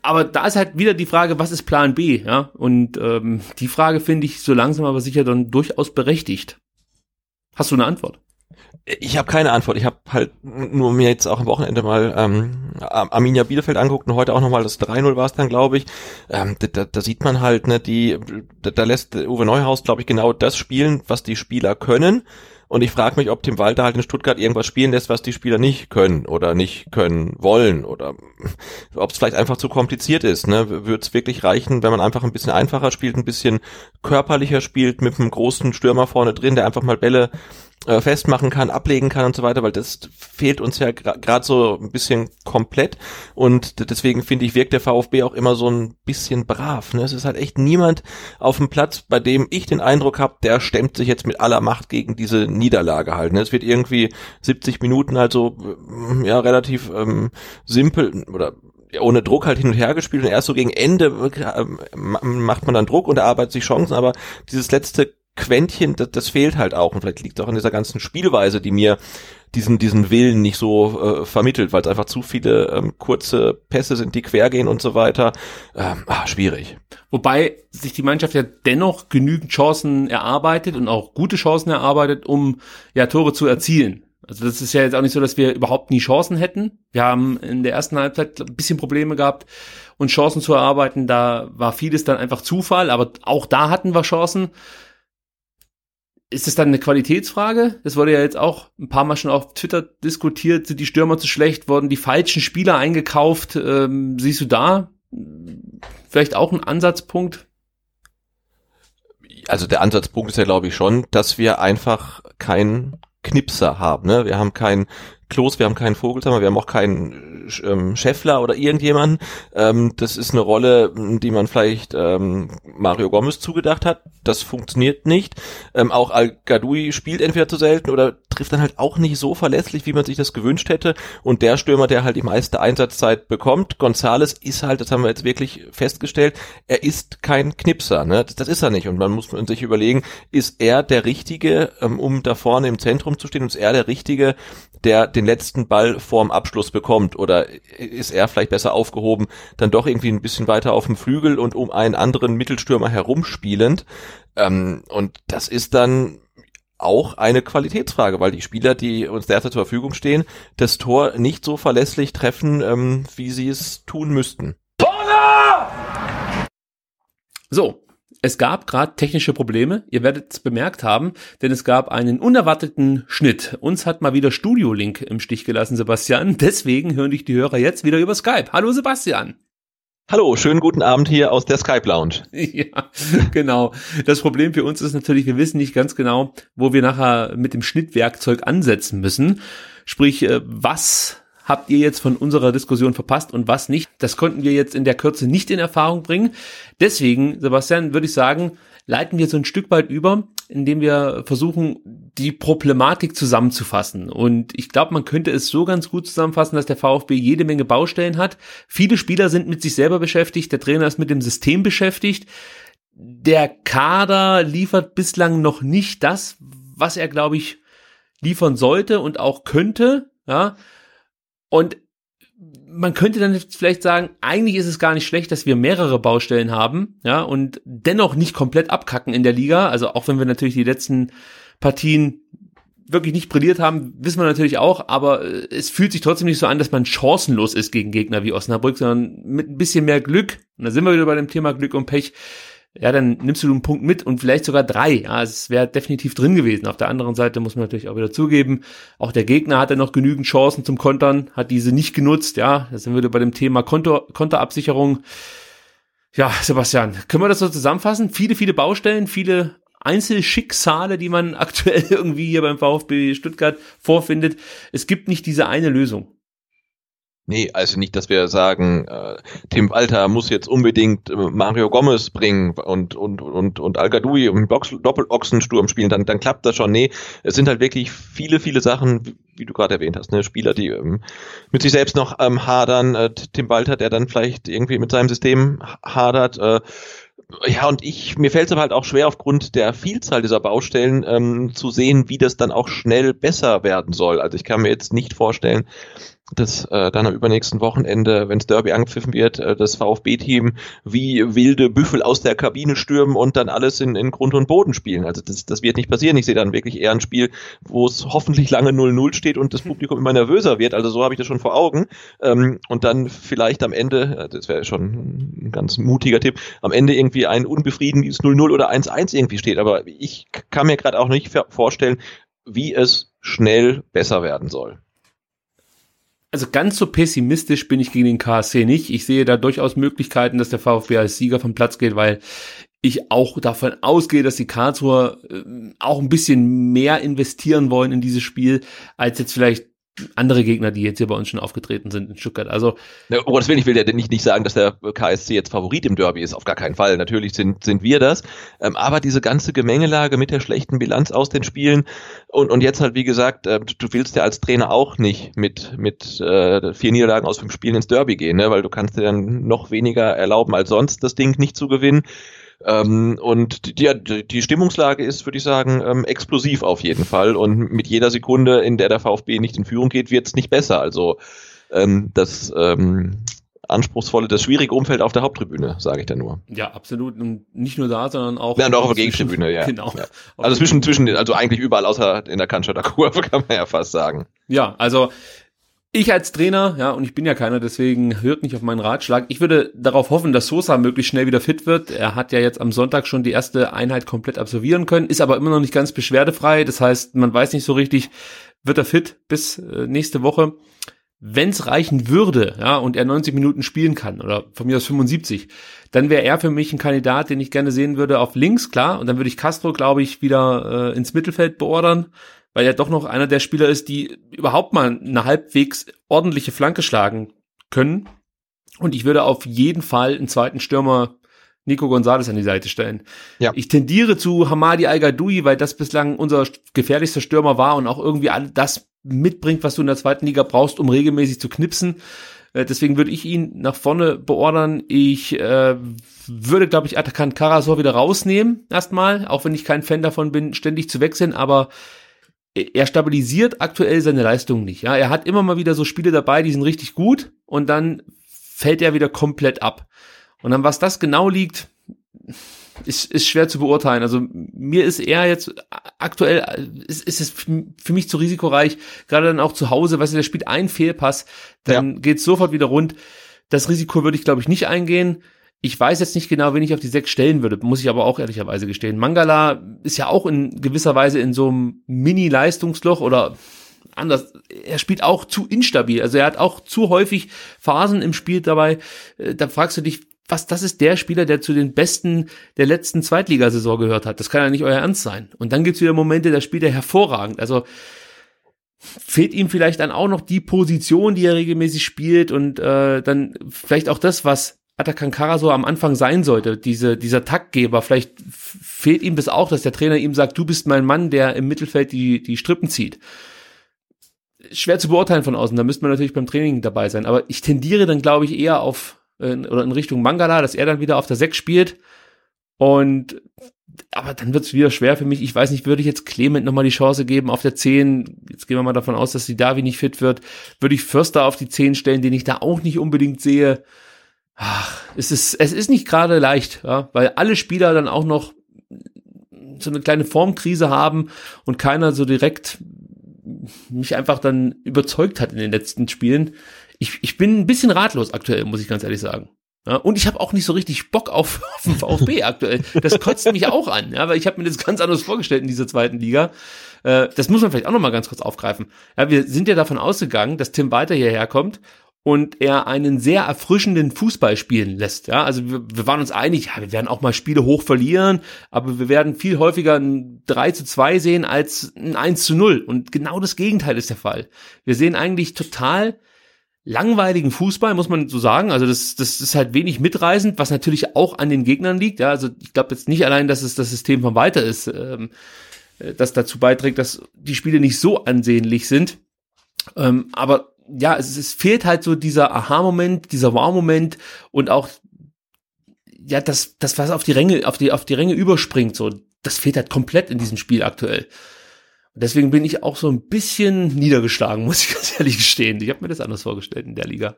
aber da ist halt wieder die Frage, was ist Plan B, ja? Und ähm, die Frage finde ich so langsam aber sicher dann durchaus berechtigt. Hast du eine Antwort? Ich habe keine Antwort. Ich habe halt nur mir jetzt auch am Wochenende mal ähm, Arminia Bielefeld anguckt und heute auch nochmal das 3-0 war es dann, glaube ich. Ähm, da, da sieht man halt, ne, die, da, da lässt Uwe Neuhaus, glaube ich, genau das spielen, was die Spieler können. Und ich frage mich, ob Tim Walter halt in Stuttgart irgendwas spielen lässt, was die Spieler nicht können oder nicht können wollen oder (laughs) ob es vielleicht einfach zu kompliziert ist. Ne? Würde es wirklich reichen, wenn man einfach ein bisschen einfacher spielt, ein bisschen körperlicher spielt, mit einem großen Stürmer vorne drin, der einfach mal Bälle äh, festmachen kann, ablegen kann und so weiter, weil das fehlt uns ja gerade so ein bisschen komplett und deswegen finde ich, wirkt der VfB auch immer so ein bisschen brav. Ne? Es ist halt echt niemand auf dem Platz, bei dem ich den Eindruck habe, der stemmt sich jetzt mit aller Macht gegen diese Niederlage halt. Ne? Es wird irgendwie 70 Minuten halt so ja relativ ähm, simpel oder ohne Druck halt hin und her gespielt und erst so gegen Ende äh, macht man dann Druck und erarbeitet sich Chancen, aber dieses letzte Quäntchen, das, das fehlt halt auch und vielleicht liegt es auch an dieser ganzen Spielweise, die mir diesen diesen Willen nicht so äh, vermittelt, weil es einfach zu viele ähm, kurze Pässe sind, die quer gehen und so weiter. Ähm, ah, schwierig. Wobei sich die Mannschaft ja dennoch genügend Chancen erarbeitet und auch gute Chancen erarbeitet, um ja Tore zu erzielen. Also das ist ja jetzt auch nicht so, dass wir überhaupt nie Chancen hätten. Wir haben in der ersten Halbzeit ein bisschen Probleme gehabt, uns Chancen zu erarbeiten. Da war vieles dann einfach Zufall, aber auch da hatten wir Chancen ist es dann eine Qualitätsfrage? Das wurde ja jetzt auch ein paar Mal schon auf Twitter diskutiert. Sind die Stürmer zu schlecht? Wurden die falschen Spieler eingekauft? Ähm, siehst du da vielleicht auch einen Ansatzpunkt? Also der Ansatzpunkt ist ja, glaube ich, schon, dass wir einfach keinen Knipser haben. Ne? Wir haben keinen Klos, wir haben keinen Vogelsammer, wir haben auch keinen ähm, Scheffler oder irgendjemanden. Ähm, das ist eine Rolle, die man vielleicht ähm, Mario Gomez zugedacht hat. Das funktioniert nicht. Ähm, auch Al-Gadoui spielt entweder zu selten oder trifft dann halt auch nicht so verlässlich, wie man sich das gewünscht hätte. Und der Stürmer, der halt die meiste Einsatzzeit bekommt, Gonzales ist halt, das haben wir jetzt wirklich festgestellt, er ist kein Knipser. Ne? Das, das ist er nicht. Und man muss sich überlegen, ist er der Richtige, ähm, um da vorne im Zentrum zu stehen? Ist er der Richtige, der den letzten Ball vorm Abschluss bekommt? Oder ist er vielleicht besser aufgehoben, dann doch irgendwie ein bisschen weiter auf dem Flügel und um einen anderen Mittelstürmer herumspielend? Ähm, und das ist dann auch eine Qualitätsfrage, weil die Spieler, die uns derzeit zur Verfügung stehen, das Tor nicht so verlässlich treffen, ähm, wie sie es tun müssten. So, Es gab gerade technische Probleme, ihr werdet es bemerkt haben, denn es gab einen unerwarteten Schnitt. Uns hat mal wieder Studio Link im Stich gelassen, Sebastian. Deswegen hören dich die Hörer jetzt wieder über Skype. Hallo Sebastian. Hallo, schönen guten Abend hier aus der Skype Lounge. (laughs) Ja, genau. Das Problem für uns ist natürlich, wir wissen nicht ganz genau, wo wir nachher mit dem Schnittwerkzeug ansetzen müssen. Sprich, äh, was habt ihr jetzt von unserer Diskussion verpasst und was nicht. Das konnten wir jetzt in der Kürze nicht in Erfahrung bringen. Deswegen, Sebastian, würde ich sagen, leiten wir so ein Stück weit über, indem wir versuchen, die Problematik zusammenzufassen. Und ich glaube, man könnte es so ganz gut zusammenfassen, dass der VfB jede Menge Baustellen hat. Viele Spieler sind mit sich selber beschäftigt, der Trainer ist mit dem System beschäftigt. Der Kader liefert bislang noch nicht das, was er, glaube ich, liefern sollte und auch könnte. Ja, und man könnte dann vielleicht sagen, eigentlich ist es gar nicht schlecht, dass wir mehrere Baustellen haben, ja, und dennoch nicht komplett abkacken in der Liga. Also auch wenn wir natürlich die letzten Partien wirklich nicht brilliert haben, wissen wir natürlich auch, aber äh, es fühlt sich trotzdem nicht so an, dass man chancenlos ist gegen Gegner wie Osnabrück, sondern mit ein bisschen mehr Glück, und da sind wir wieder bei dem Thema Glück und Pech, ja, dann nimmst du einen Punkt mit und vielleicht sogar drei. Ja, es wäre definitiv drin gewesen. Auf der anderen Seite muss man natürlich auch wieder zugeben, auch der Gegner hatte noch genügend Chancen zum Kontern, hat diese nicht genutzt. Ja, da sind wir wieder bei dem Thema Konto, Konterabsicherung. Ja, Sebastian, können wir das so zusammenfassen? Viele, viele Baustellen, viele Einzelschicksale, die man (laughs) aktuell irgendwie hier beim VfB Stuttgart vorfindet. Es gibt nicht diese eine Lösung. Nee, also nicht, dass wir sagen, äh, Tim Walter muss jetzt unbedingt äh, Mario Gomez bringen und und und und Al Gadoui im Doppelochsensturm spielen, dann dann klappt das schon. Nee, es sind halt wirklich viele viele Sachen, wie, du gerade erwähnt hast, ne, Spieler, die ähm, mit sich selbst noch ähm, hadern, äh, Tim Walter, der dann vielleicht irgendwie mit seinem System hadert, äh, ja, und ich, mir fällt es aber halt auch schwer, aufgrund der Vielzahl dieser Baustellen ähm, zu sehen, wie das dann auch schnell besser werden soll. Also ich kann mir jetzt nicht vorstellen, dass äh, dann am übernächsten Wochenende, wenn Derby angepfiffen wird, äh, das VfB-Team wie wilde Büffel aus der Kabine stürmen und dann alles in, in Grund und Boden spielen. Also das, das wird nicht passieren. Ich sehe dann wirklich eher ein Spiel, wo es hoffentlich lange 0-0 steht und das Publikum immer nervöser wird. Also so habe ich das schon vor Augen. Ähm, und dann vielleicht am Ende, äh, das wäre schon ein ganz mutiger Tipp, am Ende irgendwie ein unbefriedigendes 0-0 oder 1-1 irgendwie steht. Aber ich kann mir gerade auch nicht vorstellen, wie es schnell besser werden soll also ganz so pessimistisch bin ich gegen den KSC nicht. Ich sehe da durchaus Möglichkeiten, dass der VfB als Sieger vom Platz geht, weil ich auch davon ausgehe, dass die Karlsruher äh, auch ein bisschen mehr investieren wollen in dieses Spiel, als jetzt vielleicht andere Gegner, die jetzt hier bei uns schon aufgetreten sind in Stuttgart. Also, ja, oh Gottes Willen, ich will ja nicht, nicht sagen, dass der KSC jetzt Favorit im Derby ist, auf gar keinen Fall. Natürlich sind, sind wir das. Ähm, aber diese ganze Gemengelage mit der schlechten Bilanz aus den Spielen und, und jetzt halt, wie gesagt, äh, du willst ja als Trainer auch nicht mit, mit äh, vier Niederlagen aus fünf Spielen ins Derby gehen, ne? weil du kannst dir dann noch weniger erlauben als sonst, das Ding nicht zu gewinnen. Ähm, und die, die Stimmungslage ist, würde ich sagen, ähm, explosiv auf jeden Fall. Und mit jeder Sekunde, in der der VfB nicht in Führung geht, wird es nicht besser. Also ähm, das ähm, anspruchsvolle, das schwierige Umfeld auf der Haupttribüne, sage ich da nur. Ja, absolut. Und nicht nur da, sondern auch. Ja, und auch auf der Gegentribüne, ja. Genau. Ja. Also zwischen, zwischen, also eigentlich überall außer in der Cannstatter Kurve, (laughs) kann man ja fast sagen. Ja, also ich als Trainer, ja, und ich bin ja keiner, deswegen hört nicht auf meinen Ratschlag. Ich würde darauf hoffen, dass Sosa möglichst schnell wieder fit wird. Er hat ja jetzt am Sonntag schon die erste Einheit komplett absolvieren können, ist aber immer noch nicht ganz beschwerdefrei. Das heißt, man weiß nicht so richtig, wird er fit bis äh, nächste Woche. Wenn es reichen würde, ja, und er 90 Minuten spielen kann, oder von mir aus 75, dann wäre er für mich ein Kandidat, den ich gerne sehen würde auf links, klar, und dann würde ich Castro, glaube ich, wieder äh, ins Mittelfeld beordern weil er doch noch einer der Spieler ist, die überhaupt mal eine halbwegs ordentliche Flanke schlagen können. Und ich würde auf jeden Fall einen zweiten Stürmer Nico Gonzalez an die Seite stellen. Ja. Ich tendiere zu Hamadi Al-Gadoui, weil das bislang unser gefährlichster Stürmer war und auch irgendwie all das mitbringt, was du in der zweiten Liga brauchst, um regelmäßig zu knipsen. Äh, deswegen würde ich ihn nach vorne beordern. Ich äh, würde, glaube ich, Atakan Karasor wieder rausnehmen, erstmal, auch wenn ich kein Fan davon bin, ständig zu wechseln, aber er stabilisiert aktuell seine Leistung nicht. Ja, er hat immer mal wieder so Spiele dabei, die sind richtig gut und dann fällt er wieder komplett ab. Und dann, was das genau liegt, ist, ist schwer zu beurteilen. Also mir ist er jetzt aktuell, ist, ist es für mich zu risikoreich, gerade dann auch zu Hause, weißt du, der spielt einen Fehlpass, dann ja. geht's sofort wieder rund. Das Risiko würde ich, glaube ich, nicht eingehen. Ich weiß jetzt nicht genau, wen ich auf die sechs stellen würde, muss ich aber auch ehrlicherweise gestehen. Mangala ist ja auch in gewisser Weise in so einem Mini-Leistungsloch oder anders. Er spielt auch zu instabil. Also er hat auch zu häufig Phasen im Spiel dabei. Äh, da fragst du dich, was, das ist der Spieler, der zu den Besten der letzten Zweitligasaison gehört hat. Das kann ja nicht euer Ernst sein. Und dann gibt's wieder Momente, da spielt er hervorragend. Also fehlt ihm vielleicht dann auch noch die Position, die er regelmäßig spielt und äh, dann vielleicht auch das, was Atakan Karaso am Anfang sein sollte, diese, dieser Taktgeber. Vielleicht fehlt ihm das auch, dass der Trainer ihm sagt, du bist mein Mann, der im Mittelfeld die, die Strippen zieht. Schwer zu beurteilen von außen, da müsste man natürlich beim Training dabei sein. Aber ich tendiere dann, glaube ich, eher auf äh, oder in Richtung Mangala, dass er dann wieder auf der 6 spielt. Und aber dann wird es wieder schwer für mich. Ich weiß nicht, würde ich jetzt Clement nochmal die Chance geben auf der 10? Jetzt gehen wir mal davon aus, dass die Davi nicht fit wird. Würde ich Förster auf die 10 stellen, den ich da auch nicht unbedingt sehe. Ach, es ist, es ist nicht gerade leicht, ja, weil alle Spieler dann auch noch so eine kleine Formkrise haben und keiner so direkt mich einfach dann überzeugt hat in den letzten Spielen. Ich, ich bin ein bisschen ratlos aktuell, muss ich ganz ehrlich sagen. Ja, und ich habe auch nicht so richtig Bock auf, (laughs) auf den VfB aktuell. Das kotzt mich auch an, ja, weil ich habe mir das ganz anders vorgestellt in dieser zweiten Liga. Äh, das muss man vielleicht auch noch mal ganz kurz aufgreifen. Ja, wir sind ja davon ausgegangen, dass Tim weiter hierher kommt und er einen sehr erfrischenden Fußball spielen lässt. Ja, also wir, wir waren uns einig, ja, wir werden auch mal Spiele hoch verlieren, aber wir werden viel häufiger ein 3 zu 2 sehen als ein 1 zu 0. Und genau das Gegenteil ist der Fall. Wir sehen eigentlich total langweiligen Fußball, muss man so sagen. Also das, das ist halt wenig mitreisend, was natürlich auch an den Gegnern liegt. Ja, also ich glaube jetzt nicht allein, dass es das System von weiter ist, ähm, äh, das dazu beiträgt, dass die Spiele nicht so ansehnlich sind. Ähm, aber ja, es, es fehlt halt so dieser Aha-Moment, dieser Wow-Moment und auch ja, das, das, was auf die Ränge, auf die, auf die Ränge überspringt, so, das fehlt halt komplett in diesem Spiel aktuell. Deswegen bin ich auch so ein bisschen niedergeschlagen, (laughs) muss ich ganz ehrlich gestehen. Ich habe mir das anders vorgestellt in der Liga.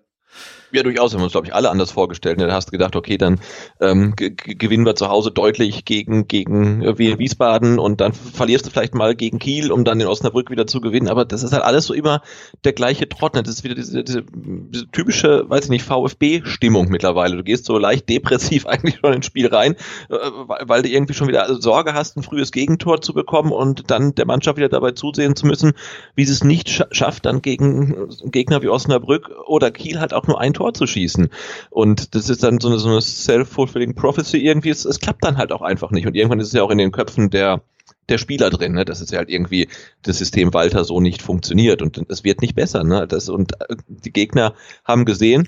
Ja, durchaus haben wir uns, glaube ich, alle anders vorgestellt. Da hast du gedacht, okay, dann ähm, gewinnen wir zu Hause deutlich gegen, gegen äh, Wiesbaden und dann verlierst du vielleicht mal gegen Kiel, um dann in Osnabrück wieder zu gewinnen. Aber das ist halt alles so immer der gleiche Trott. Ne? Das ist wieder diese, diese, diese typische, weiß ich nicht, VfB-Stimmung mittlerweile. Du gehst so leicht depressiv (laughs) eigentlich schon ins Spiel rein, äh, weil du irgendwie schon wieder Sorge hast, ein frühes Gegentor zu bekommen und dann der Mannschaft wieder dabei zusehen zu müssen, wie sie es nicht schafft, dann gegen Gegner wie Osnabrück oder Kiel halt auch nur ein Tor zu schießen. Und das ist dann so eine, so eine self-fulfilling prophecy irgendwie. Es, es klappt dann halt auch einfach nicht. Und irgendwann ist es ja auch in den Köpfen der der Spieler drin, ne? dass es ja halt irgendwie das System Walter so nicht funktioniert und es wird nicht besser. Ne? Das, und äh, die Gegner haben gesehen,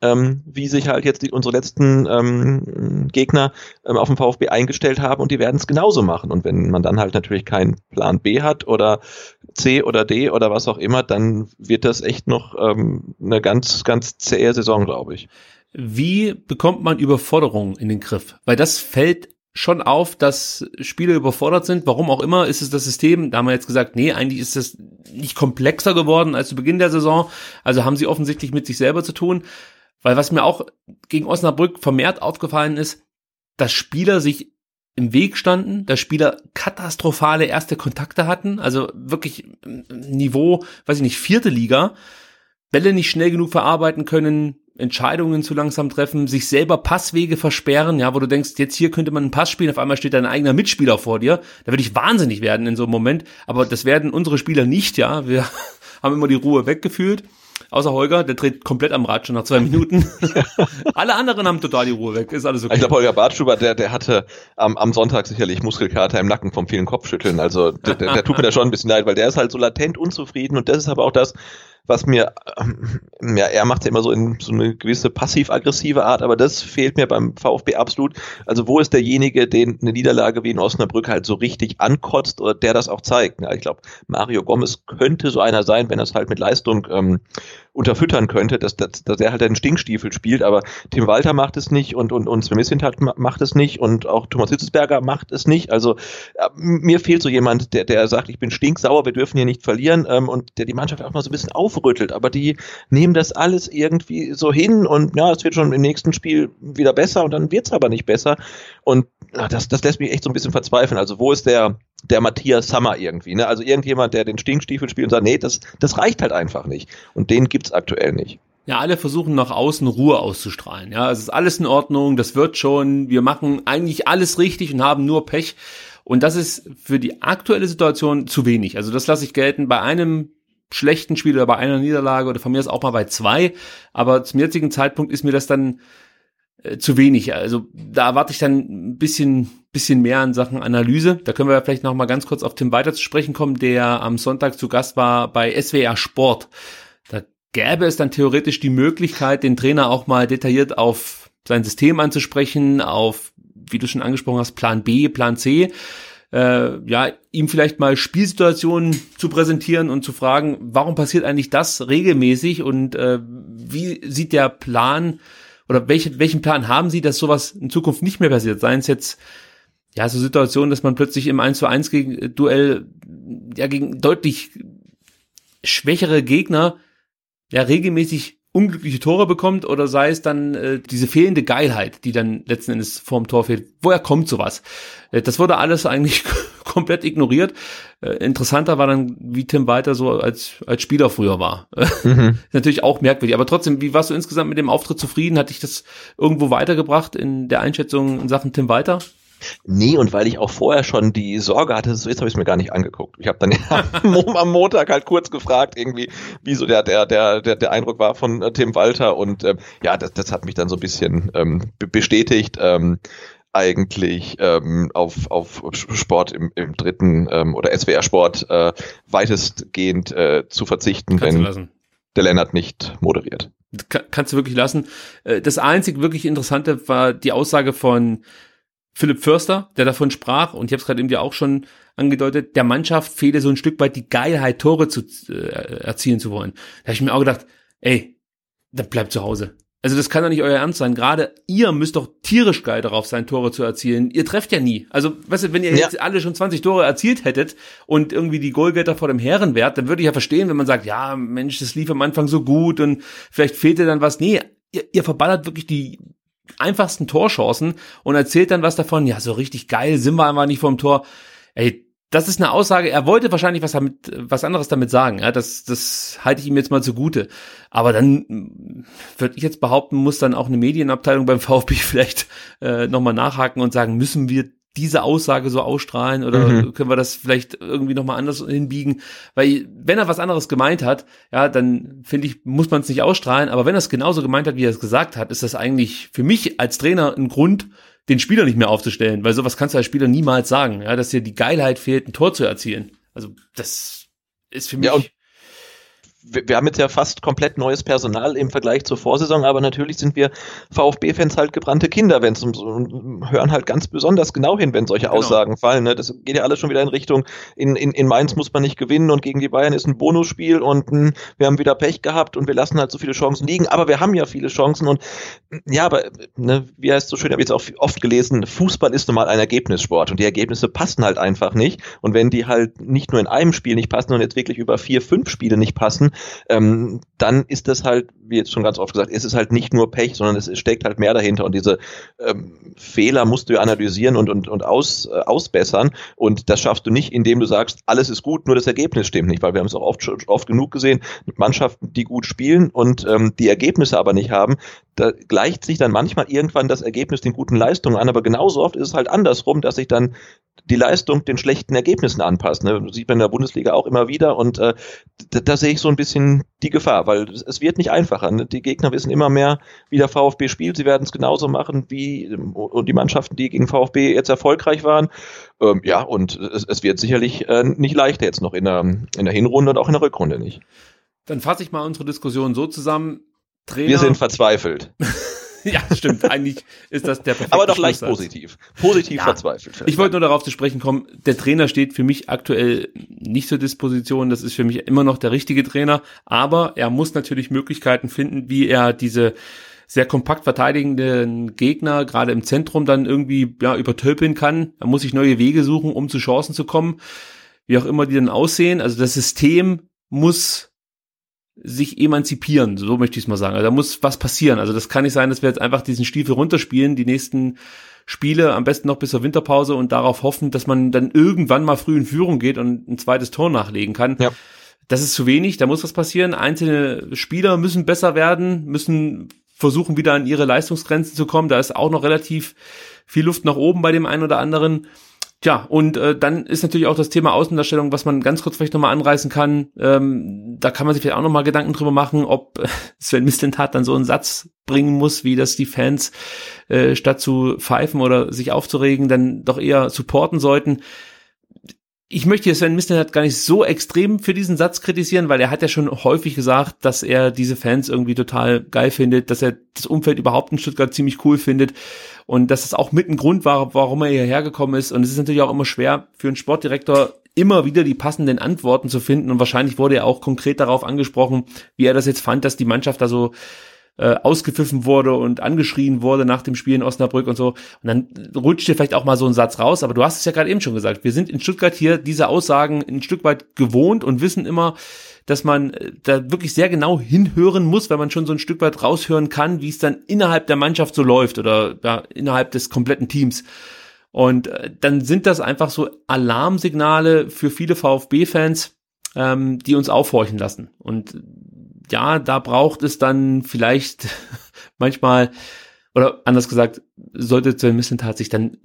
ähm, wie sich halt jetzt die, unsere letzten ähm, Gegner ähm, auf dem VfB eingestellt haben und die werden es genauso machen. Und wenn man dann halt natürlich keinen Plan B hat oder C oder D oder was auch immer, dann wird das echt noch ähm, eine ganz, ganz zähe Saison, glaube ich. Wie bekommt man Überforderung in den Griff? Weil das fällt schon auf, dass Spieler überfordert sind. Warum auch immer ist es das System. Da haben wir jetzt gesagt, nee, eigentlich ist es nicht komplexer geworden als zu Beginn der Saison. Also haben sie offensichtlich mit sich selber zu tun. Weil was mir auch gegen Osnabrück vermehrt aufgefallen ist, dass Spieler sich im Weg standen, dass Spieler katastrophale erste Kontakte hatten, also wirklich Niveau, weiß ich nicht, vierte Liga, Bälle nicht schnell genug verarbeiten können, Entscheidungen zu langsam treffen, sich selber Passwege versperren, ja, wo du denkst, jetzt hier könnte man einen Pass spielen, auf einmal steht dein eigener Mitspieler vor dir. Da würde ich wahnsinnig werden in so einem Moment, aber das werden unsere Spieler nicht, ja. Wir (laughs) haben immer die Ruhe weggefühlt. Außer Holger, der dreht komplett am Rad schon nach zwei (laughs) Minuten. Alle anderen haben total die Ruhe weg. Ist alles okay. Ich glaube, Holger Bartschuber, der, der hatte am, am Sonntag sicherlich Muskelkater im Nacken vom vielen Kopfschütteln. Also der, der, der tut mir da schon ein bisschen leid, weil der ist halt so latent unzufrieden und das ist aber auch das, was mir, ähm, ja, er macht ja immer so in so eine gewisse passiv-aggressive Art, aber das fehlt mir beim VfB absolut. Also wo ist derjenige, den eine Niederlage wie in Osnabrück halt so richtig ankotzt oder der das auch zeigt? Ja, ich glaube, Mario Gomez könnte so einer sein, wenn er es halt mit Leistung ähm, unterfüttern könnte, dass, dass, dass er halt einen Stinkstiefel spielt, aber Tim Walter macht es nicht und, und, und Sven Missintat macht es nicht und auch Thomas Hitzesberger macht es nicht. Also äh, mir fehlt so jemand, der, der sagt, ich bin stinksauer, wir dürfen hier nicht verlieren ähm, und der die Mannschaft auch mal so ein bisschen aufrüttelt, aber die nehmen das alles irgendwie so hin und ja, es wird schon im nächsten Spiel wieder besser und dann wird es aber nicht besser und das, das lässt mich echt so ein bisschen verzweifeln. Also wo ist der, der Matthias Sammer irgendwie, ne? Also irgendjemand, der den Stinkstiefel spielt und sagt, nee, das, das reicht halt einfach nicht. Und den gibt's aktuell nicht. ja, alle versuchen nach außen Ruhe auszustrahlen. Ja, es ist alles in Ordnung, das wird schon, wir machen eigentlich alles richtig und haben nur Pech. Und das ist für die aktuelle Situation zu wenig. Also das lasse ich gelten bei einem schlechten Spiel oder bei einer Niederlage oder von mir ist auch mal bei zwei. Aber zum jetzigen Zeitpunkt ist mir das dann äh, zu wenig. Also da erwarte ich dann ein bisschen, bisschen mehr an Sachen Analyse. Da können wir vielleicht noch mal ganz kurz auf Tim weiter zu sprechen kommen, der am Sonntag zu Gast war bei SWR Sport. Da gäbe es dann theoretisch die Möglichkeit, den Trainer auch mal detailliert auf sein System anzusprechen, auf, wie du schon angesprochen hast, Plan B, Plan C äh, ja, ihm vielleicht mal Spielsituationen zu präsentieren und zu fragen, warum passiert eigentlich das regelmäßig und äh, wie sieht der Plan oder welche, welchen Plan haben Sie, dass sowas in Zukunft nicht mehr passiert? Seien es jetzt ja so Situationen, dass man plötzlich im 1 zu 1 gegen, äh, Duell ja gegen deutlich schwächere Gegner ja regelmäßig unglückliche Tore bekommt oder sei es dann äh, diese fehlende Geilheit, die dann letzten Endes vorm Tor fehlt. Woher kommt sowas? Äh, das wurde alles eigentlich (laughs) komplett ignoriert. Äh, interessanter war dann, wie Tim weiter so als, als Spieler früher war. Mhm. (laughs) Natürlich auch merkwürdig. Aber trotzdem, wie warst du insgesamt mit dem Auftritt zufrieden? Hat dich das irgendwo weitergebracht in der Einschätzung in Sachen Tim Weiter? Nee, und weil ich auch vorher schon die Sorge hatte, so jetzt habe ich es mir gar nicht angeguckt. Ich habe dann (laughs) ja am Montag halt kurz gefragt, irgendwie, wie so der, der, der, der, der Eindruck war von äh, Tim Walter. Und ähm, ja, das, das hat mich dann so ein bisschen ähm, bestätigt. Ähm, eigentlich ähm, auf, auf Sport im, im dritten ähm, oder SWR-Sport äh, weitestgehend äh, zu verzichten, Kannst wenn der Lennart nicht moderiert. Kann, kannst du wirklich lassen. Äh, das einzig wirklich Interessante war die Aussage von Philipp Förster, der davon sprach, und ich habe es gerade eben dir auch schon angedeutet, der Mannschaft fehle so ein Stück weit die Geilheit, Tore zu äh, erzielen zu wollen. Da habe ich mir auch gedacht, ey, dann bleibt zu Hause. Also das kann doch nicht euer Ernst sein. Gerade ihr müsst doch tierisch geil darauf sein, Tore zu erzielen. Ihr trefft ja nie. Also, weißt du, wenn ihr ja. jetzt alle schon 20 Tore erzielt hättet und irgendwie die Goalgetter vor dem Herrenwert, dann würde ich ja verstehen, wenn man sagt, ja, Mensch, das lief am Anfang so gut und vielleicht fehlte dann was. Nee, ihr, ihr verballert wirklich die einfachsten Torchancen und erzählt dann was davon, ja, so richtig geil sind wir einfach nicht vom Tor. Ey, das ist eine Aussage, er wollte wahrscheinlich was damit, was anderes damit sagen, ja, das, das halte ich ihm jetzt mal zugute. Aber dann mm, würde ich jetzt behaupten, muss dann auch eine Medienabteilung beim (laughs) VfB vielleicht äh, nochmal nachhaken und sagen, müssen wir diese Aussage so ausstrahlen oder mhm. können wir das vielleicht irgendwie nochmal anders hinbiegen? Weil wenn er was anderes gemeint hat, ja, dann finde ich, muss man es nicht ausstrahlen, aber wenn er es genauso gemeint hat, wie er es gesagt hat, ist das eigentlich für mich als Trainer ein Grund, den Spieler nicht mehr aufzustellen, weil sowas kannst du als Spieler niemals sagen, ja, dass dir die Geilheit fehlt, ein Tor zu erzielen. Also das ist für mich. Ja, wir, wir haben jetzt ja fast komplett neues Personal im Vergleich zur Vorsaison, aber natürlich sind wir VfB-Fans halt gebrannte Kinder, wenn es hören halt ganz besonders genau hin, wenn solche genau. Aussagen fallen. Ne? Das geht ja alles schon wieder in Richtung, in, in, in Mainz muss man nicht gewinnen und gegen die Bayern ist ein Bonusspiel und mh, hm, wir haben wieder Pech gehabt und wir lassen halt so viele Chancen liegen, aber wir haben ja viele Chancen und ja, aber ne, wie heißt so schön, habe ich jetzt auch oft gelesen, Fußball ist nun mal ein Ergebnissport und die Ergebnisse passen halt einfach nicht und wenn die halt nicht nur in einem Spiel nicht passen und jetzt wirklich über vier, fünf Spiele nicht passen, ähm, dann ist das halt, wie jetzt schon ganz oft gesagt, ist es halt nicht nur Pech, sondern es steckt halt mehr dahinter und diese ähm, Fehler musst du ja analysieren und, und, und aus, äh, ausbessern und das schaffst du nicht, indem du sagst, alles ist gut, nur das Ergebnis stimmt nicht, weil wir haben es auch oft, oft genug gesehen, mit Mannschaften, die gut spielen und ähm, die Ergebnisse aber nicht haben, da gleicht sich dann manchmal irgendwann das Ergebnis den guten Leistungen an, aber genauso oft ist es halt andersrum, dass sich dann die Leistung den schlechten Ergebnissen anpasst. Ne? Das sieht man in der Bundesliga auch immer wieder und äh, da, da sehe ich so ein bisschen die Gefahr, weil es wird nicht einfacher. Ne? Die Gegner wissen immer mehr, wie der VfB spielt. Sie werden es genauso machen wie und die Mannschaften, die gegen VfB jetzt erfolgreich waren. Ähm, ja, und es, es wird sicherlich äh, nicht leichter jetzt noch in der, in der Hinrunde und auch in der Rückrunde nicht. Dann fasse ich mal unsere Diskussion so zusammen. Trainer, Wir sind verzweifelt. (laughs) (laughs) ja, stimmt. Eigentlich ist das der perfekte Aber doch leicht positiv. Positiv ja, verzweifelt. Ich wollte nur darauf zu sprechen kommen, der Trainer steht für mich aktuell nicht zur Disposition. Das ist für mich immer noch der richtige Trainer. Aber er muss natürlich Möglichkeiten finden, wie er diese sehr kompakt verteidigenden Gegner gerade im Zentrum dann irgendwie ja, übertölpeln kann. Er muss sich neue Wege suchen, um zu Chancen zu kommen. Wie auch immer die dann aussehen. Also das System muss sich emanzipieren, so möchte ich es mal sagen. Also da muss was passieren. Also das kann nicht sein, dass wir jetzt einfach diesen Stiefel runterspielen, die nächsten Spiele, am besten noch bis zur Winterpause und darauf hoffen, dass man dann irgendwann mal früh in Führung geht und ein zweites Tor nachlegen kann. Ja. das ist zu wenig, da muss was passieren. Einzelne Spieler müssen besser werden, müssen versuchen wieder an ihre Leistungsgrenzen zu kommen. Da ist auch noch relativ viel Luft nach oben bei dem einen oder anderen. Tja, und äh, dann ist natürlich auch das Thema Außendarstellung, was man ganz kurz vielleicht nochmal anreißen kann. Ähm, da kann man sich vielleicht auch nochmal Gedanken drüber machen, ob (laughs) Sven Mislintat dann so einen Satz bringen muss, wie das die Fans äh, statt zu pfeifen oder sich aufzuregen, dann doch eher supporten sollten ich möchte Sven Mislintat gar nicht so extrem für diesen Satz kritisieren, weil er hat ja schon häufig gesagt, dass er diese Fans irgendwie total geil findet, dass er das Umfeld überhaupt in Stuttgart ziemlich cool findet und dass es auch mit ein Grund war, warum er hierher gekommen ist. Und es ist natürlich auch immer schwer für einen Sportdirektor, immer wieder die passenden Antworten zu finden. Und wahrscheinlich wurde er auch konkret darauf angesprochen, wie er das jetzt fand, dass die Mannschaft da so äh, ausgepfiffen wurde und angeschrien wurde nach dem Spiel in Osnabrück und so. Und dann rutscht dir vielleicht auch mal so ein Satz raus, aber du hast es ja gerade eben schon gesagt. Wir sind in Stuttgart hier diese Aussagen ein Stück weit gewohnt und wissen immer, dass man äh, da wirklich sehr genau hinhören muss, weil man schon so ein Stück weit raushören kann, wie es dann innerhalb der Mannschaft so läuft oder ja, innerhalb des kompletten Teams. Und äh, dann sind das einfach so Alarmsignale für viele VfB-Fans, ähm, die uns aufhorchen lassen. Und ja, da braucht es dann vielleicht (laughs) manchmal, oder anders gesagt, sollte Sven Missentat sich dann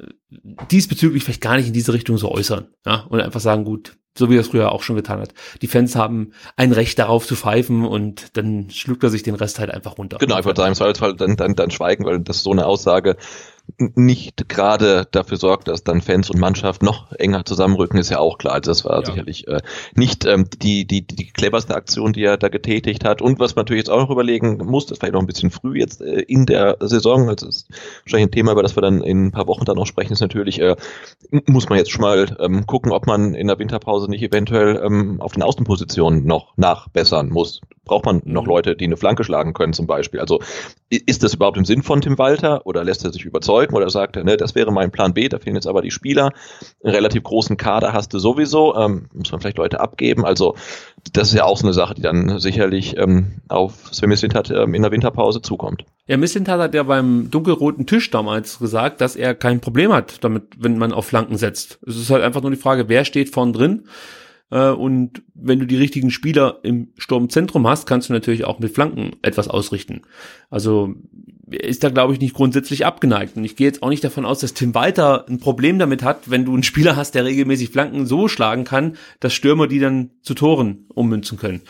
diesbezüglich vielleicht gar nicht in diese Richtung so äußern, ja, und einfach sagen, gut, so wie er es früher auch schon getan hat. Die Fans haben ein Recht darauf zu pfeifen und dann schluckt er sich den Rest halt einfach runter. Genau, würde sagen, im Zweifelsfall dann, dann, dann schweigen, weil das so eine Aussage nicht gerade dafür sorgt, dass dann Fans und Mannschaft noch enger zusammenrücken, ist ja auch klar. Also das war ja. sicherlich äh, nicht ähm, die, die, die cleverste Aktion, die er da getätigt hat. Und was man natürlich jetzt auch noch überlegen muss, das ist vielleicht noch ein bisschen früh jetzt äh, in der Saison, also das ist wahrscheinlich ein Thema, über das wir dann in ein paar Wochen dann noch sprechen, ist natürlich, äh, muss man jetzt schon mal ähm, gucken, ob man in der Winterpause nicht eventuell ähm, auf den Außenpositionen noch nachbessern muss. Braucht man noch mhm. Leute, die eine Flanke schlagen können zum Beispiel? Also ist das überhaupt im Sinn von Tim Walter oder lässt er sich überzeugen oder sagt er, ne, das wäre mein Plan B, da fehlen jetzt aber die Spieler. Einen relativ großen Kader hast du sowieso, ähm, muss man vielleicht Leute abgeben. Also das ist ja auch so eine Sache, die dann sicherlich ähm, auf Sven Mislintat ähm, in der Winterpause zukommt. Ja, Mislintat hat ja beim dunkelroten Tisch damals gesagt, dass er kein Problem hat damit, wenn man auf Flanken setzt. Es ist halt einfach nur die Frage, wer steht vorn drin und wenn du die richtigen Spieler im Sturmzentrum hast, kannst du natürlich auch mit Flanken etwas ausrichten. Also ist da, glaube ich, nicht grundsätzlich abgeneigt. Und ich gehe jetzt auch nicht davon aus, dass Tim Walter ein Problem damit hat, wenn du einen Spieler hast, der regelmäßig Flanken so schlagen kann, dass Stürmer die dann zu Toren ummünzen können.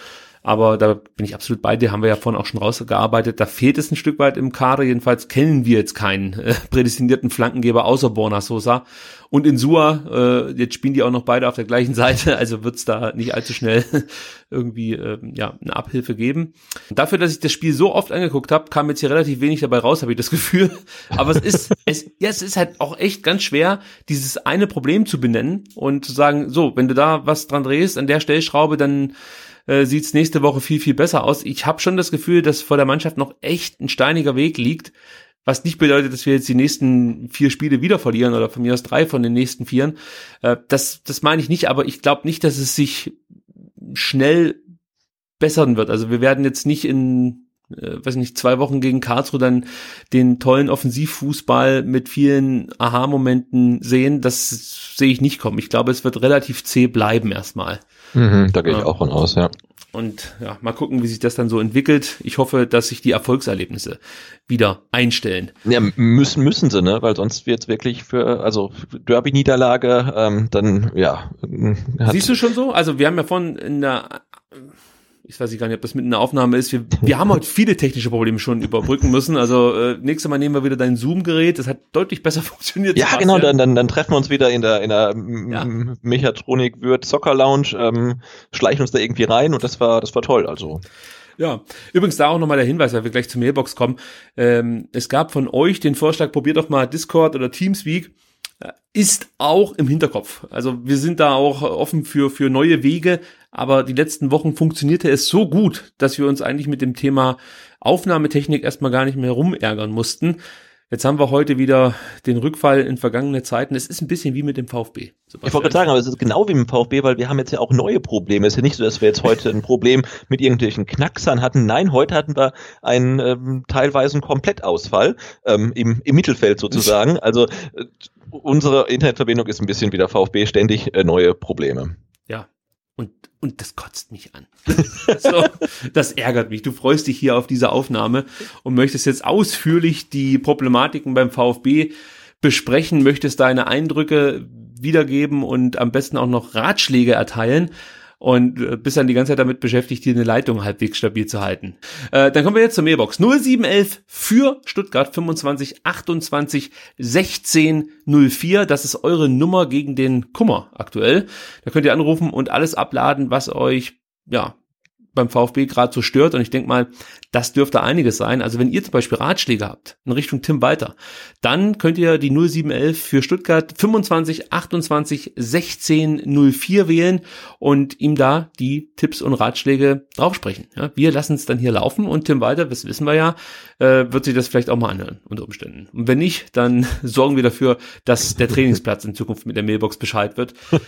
Aber da bin ich absolut bei dir, haben wir ja vorhin auch schon rausgearbeitet. Da fehlt es ein Stück weit im Kader. Jedenfalls kennen wir jetzt keinen äh, prädestinierten Flankengeber außer Borna Sosa. Und in Sua, äh, jetzt spielen die auch noch beide auf der gleichen Seite, (laughs) also wird es da nicht allzu schnell (laughs) irgendwie äh, ja eine Abhilfe geben. dafür, dass ich das Spiel so oft angeguckt habe, kam jetzt hier relativ wenig dabei raus, habe ich das (laughs) Gefühl. Aber es ist, es, ja, es ist halt auch echt ganz schwer, dieses eine Problem zu benennen und zu sagen, so, wenn du da was dran drehst, an der Stellschraube, dann äh, sieht es nächste Woche viel, viel besser aus. Ich habe schon das Gefühl, dass vor der Mannschaft noch echt ein steiniger Weg liegt, was nicht bedeutet, dass wir jetzt die nächsten vier Spiele wieder verlieren oder von mir aus drei von den nächsten vieren. Äh, das, das meine ich nicht, aber ich glaube nicht, dass es sich schnell bessern wird. Also wir werden jetzt nicht in, äh, weiß nicht, zwei Wochen gegen Karlsruhe dann den tollen Offensivfußball mit vielen Aha-Momenten sehen. Das sehe ich nicht kommen. Ich glaube, es wird relativ zäh bleiben erstmal. Mhm, da gehe ich auch von aus, ja. Und ja, mal gucken, wie sich das dann so entwickelt. Ich hoffe, dass sich die Erfolgserlebnisse wieder einstellen. Ja, müssen, müssen sie, ne? Weil sonst wird es wirklich für, also Derby-Niederlage, ähm, dann, ja. Siehst du schon so? Also wir haben ja von in der ich weiß gar nicht, ob das mit einer Aufnahme ist. Wir, wir haben heute viele technische Probleme schon überbrücken müssen. Also äh, nächstes Mal nehmen wir wieder dein Zoom-Gerät. Das hat deutlich besser (laughs) funktioniert. Ja, genau. Dann, dann, dann treffen wir uns wieder in der in der ja. Mechatronik Wirt Soccer Lounge, ähm, schleichen uns da irgendwie rein und das war das war toll. Also ja, übrigens da auch nochmal der Hinweis, weil wir gleich zur Mailbox kommen. Ähm, es gab von euch den Vorschlag, probiert doch mal Discord oder Teamspeak ist auch im Hinterkopf. Also wir sind da auch offen für, für neue Wege, aber die letzten Wochen funktionierte es so gut, dass wir uns eigentlich mit dem Thema Aufnahmetechnik erstmal gar nicht mehr rumärgern mussten. Jetzt haben wir heute wieder den Rückfall in vergangene Zeiten. Es ist ein bisschen wie mit dem VfB. Sebastian. Ich wollte sagen, aber es ist genau wie mit dem VfB, weil wir haben jetzt ja auch neue Probleme. Es ist ja nicht so, dass wir jetzt heute ein Problem mit irgendwelchen Knacksern hatten. Nein, heute hatten wir einen ähm, teilweise einen Komplettausfall ähm, im, im Mittelfeld sozusagen. Also äh, unsere Internetverbindung ist ein bisschen wie der VfB ständig äh, neue Probleme. Ja, Und, und das kotzt mich an. (laughs) so, das ärgert mich. Du freust dich hier auf diese Aufnahme und möchtest jetzt ausführlich die Problematiken beim VfB besprechen, möchtest deine Eindrücke wiedergeben und am besten auch noch Ratschläge erteilen und äh, bist dann die ganze Zeit damit beschäftigt, dir eine Leitung halbwegs stabil zu halten. Äh, dann kommen wir jetzt zur Mailbox. 0711 für Stuttgart 25 28 16 04. Das ist eure Nummer gegen den Kummer aktuell. Da könnt ihr anrufen und alles abladen, was euch ja beim VfB gerade so stört. Und ich denke mal, das dürfte einiges sein. Also wenn ihr zum Beispiel Ratschläge habt in Richtung Tim Walter, dann könnt ihr die 0711 für Stuttgart 25 28 16 04 wählen und ihm da die Tipps und Ratschläge draufsprechen. Ja, wir lassen es dann hier laufen und Tim Walter, das wissen wir ja, äh, wird sich das vielleicht auch mal anhören unter Umständen. Und wenn nicht, dann (laughs) sorgen wir dafür, dass der Trainingsplatz in Zukunft mit der Mailbox Bescheid wird. (laughs)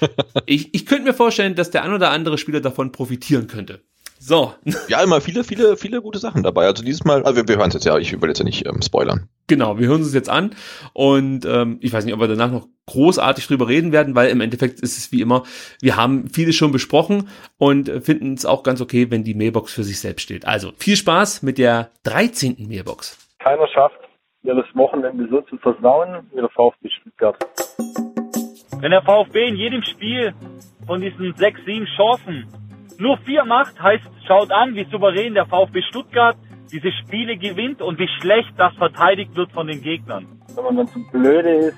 Ich, ich könnte mir vorstellen, dass der ein oder andere Spieler davon profitieren könnte. So. (laughs) Ja, immer viele, viele, viele gute Sachen dabei. Also dieses Mal, also wir, wir hören es jetzt ja, ich will jetzt ja nicht ähm, spoilern. Genau, wir hören es jetzt an und ähm, ich weiß nicht, ob wir danach noch großartig drüber reden werden, weil im Endeffekt ist es wie immer, wir haben vieles schon besprochen und finden es auch ganz okay, wenn die Mailbox für sich selbst steht. Also viel Spaß mit der 13. Mailbox. Keiner schafft, mir das Wochenende so zu versauen wie der VfB Stuttgart. Wenn der VfB in jedem Spiel von diesen sechs, sieben Chancen nur vier macht, heißt, schaut an, wie souverän der VfB Stuttgart diese Spiele gewinnt und wie schlecht das verteidigt wird von den Gegnern. Wenn man dann zu blöde ist,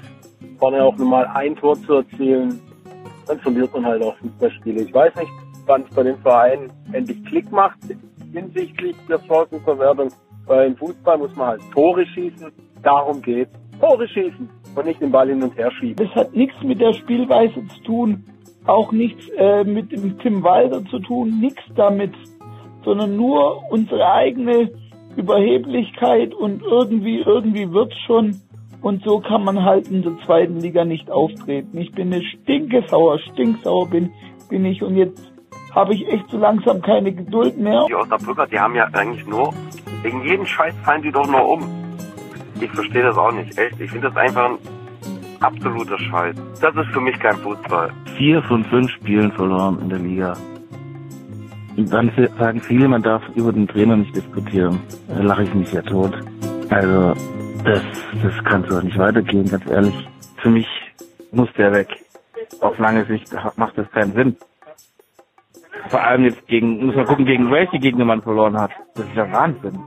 vorne auch nur mal ein Tor zu erzielen, dann verliert man halt auch Fußballspiele. Ich weiß nicht, wann es bei den Vereinen endlich Klick macht hinsichtlich der Chancenverwertung. Weil im Fußball muss man halt Tore schießen. Darum geht's. Tore schießen und nicht den Ball hin und her schieben. Das hat nichts mit der Spielweise zu tun, auch nichts äh, mit dem Tim Walter zu tun, nichts damit, sondern nur unsere eigene Überheblichkeit und irgendwie, irgendwie wird's schon. Und so kann man halt in der zweiten Liga nicht auftreten. Ich bin eine stinkesauer, stinksauer bin, bin ich und jetzt habe ich echt so langsam keine Geduld mehr. Die Osnabrücker, die haben ja eigentlich nur, wegen jedem Scheiß fallen die doch nur um. Ich verstehe das auch nicht, echt. Ich finde das einfach ein absoluter Scheiß. Das ist für mich kein Fußball. Vier von fünf Spielen verloren in der Liga. Und dann sagen viele, man darf über den Trainer nicht diskutieren. Da lache ich mich ja tot. Also, das, das kann so nicht weitergehen, ganz ehrlich. Für mich muss der weg. Auf lange Sicht macht das keinen Sinn. Vor allem jetzt gegen, muss man gucken, gegen welche Gegner man verloren hat. Das ist ja Wahnsinn.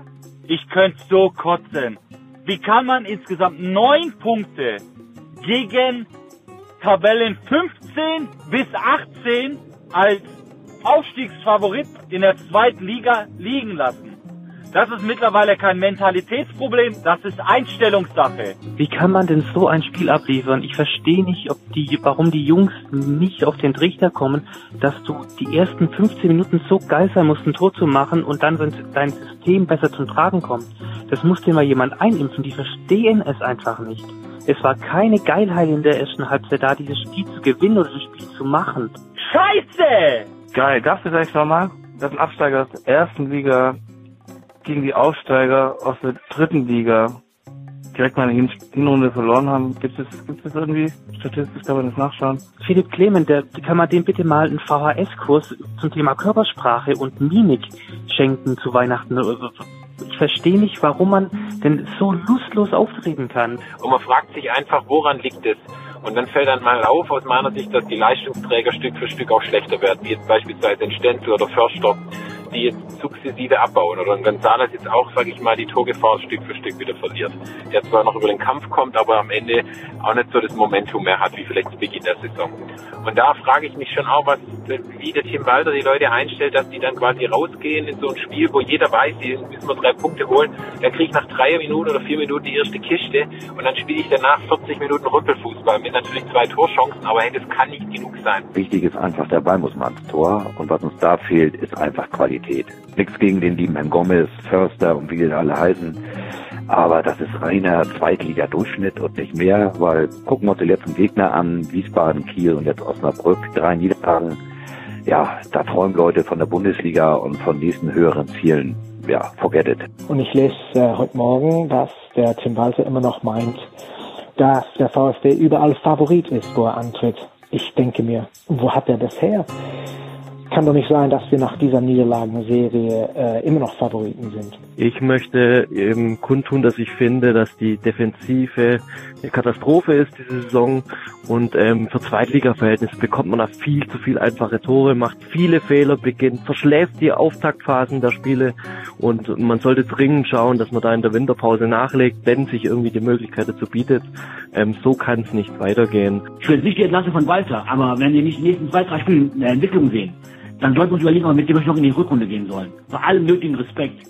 Ich könnte so kotzen. Wie kann man insgesamt neun Punkte gegen Tabellen 15 bis 18 als Aufstiegsfavorit in der zweiten Liga liegen lassen. Das ist mittlerweile kein Mentalitätsproblem, das ist Einstellungssache. Wie kann man denn so ein Spiel abliefern? Ich verstehe nicht, ob die, warum die Jungs nicht auf den Trichter kommen, dass du die ersten 15 Minuten so geil sein musst, ein Tor zu machen und dann, dein System besser zum Tragen kommt. Das muss dir mal jemand einimpfen, die verstehen es einfach nicht. Es war keine Geilheit in der ersten Halbzeit da, dieses Spiel zu gewinnen oder das Spiel zu machen. Scheiße! Geil, das eigentlich nochmal? Dass ein Absteiger aus der ersten Liga gegen die Aufsteiger aus der dritten Liga direkt mal eine Hinrunde verloren haben. Gibt es, gibt es irgendwie statistisch, kann man das nachschauen? Philipp Clement, der, kann man dem bitte mal einen VHS-Kurs zum Thema Körpersprache und Mimik schenken zu Weihnachten? Ich verstehe nicht, warum man denn so lustlos auftreten kann. Und man fragt sich einfach, woran liegt es? Und dann fällt dann mal auf, aus meiner Sicht, dass die Leistungsträger Stück für Stück auch schlechter werden, wie jetzt beispielsweise ein Stenzel oder Förster, die sukzessive abbauen. Oder ein Gonzales jetzt auch, sage ich mal, die Torgefahr Stück für Stück wieder verliert. Der zwar noch über den Kampf kommt, aber am Ende auch nicht so das Momentum mehr hat, wie vielleicht zu Beginn der Saison. Und da frage ich mich schon auch, was, wie der Tim Walter die Leute einstellt, dass die dann quasi rausgehen in so ein Spiel, wo jeder weiß, die müssen wir drei Punkte holen. Dann kriege ich nach drei Minuten oder vier Minuten die erste Kiste und dann spiele ich danach 40 Minuten Rüppelfußball mit natürlich zwei Torchancen, aber hey, das kann nicht genug sein. Wichtig ist einfach, der Ball muss mal ans Tor und was uns da fehlt, ist einfach Qualität. Nichts gegen den lieben Herrn Gomez, Förster und wie die alle heißen. Aber das ist reiner Zweitliga-Durchschnitt und nicht mehr, weil gucken wir uns die letzten Gegner an, Wiesbaden, Kiel und jetzt Osnabrück, drei Niederlagen. Ja, da träumen Leute von der Bundesliga und von nächsten höheren Zielen. Ja, forget it. Und ich lese äh, heute Morgen, dass der Tim Walter immer noch meint, dass der VfB überall Favorit ist, wo er antritt. Ich denke mir, wo hat er das her? Kann doch nicht sein, dass wir nach dieser Niederlagenserie äh, immer noch Favoriten sind. Ich möchte eben kundtun, dass ich finde, dass die Defensive eine Katastrophe ist diese Saison und ähm, für Zweitliga-Verhältnisse bekommt man da viel zu viel einfache Tore, macht viele Fehler, beginnt, verschläft die Auftaktphasen der Spiele und man sollte dringend schauen, dass man da in der Winterpause nachlegt, wenn sich irgendwie die Möglichkeit dazu bietet. Ähm, so kann es nicht weitergehen. Ich will nicht die Entlassung von Walter, aber wenn wir nicht die nächsten zwei, drei Spiele eine Entwicklung sehen, dann sollten wir uns überlegen, ob wir mit dem noch in die Rückrunde gehen sollen. Bei allem nötigen Respekt.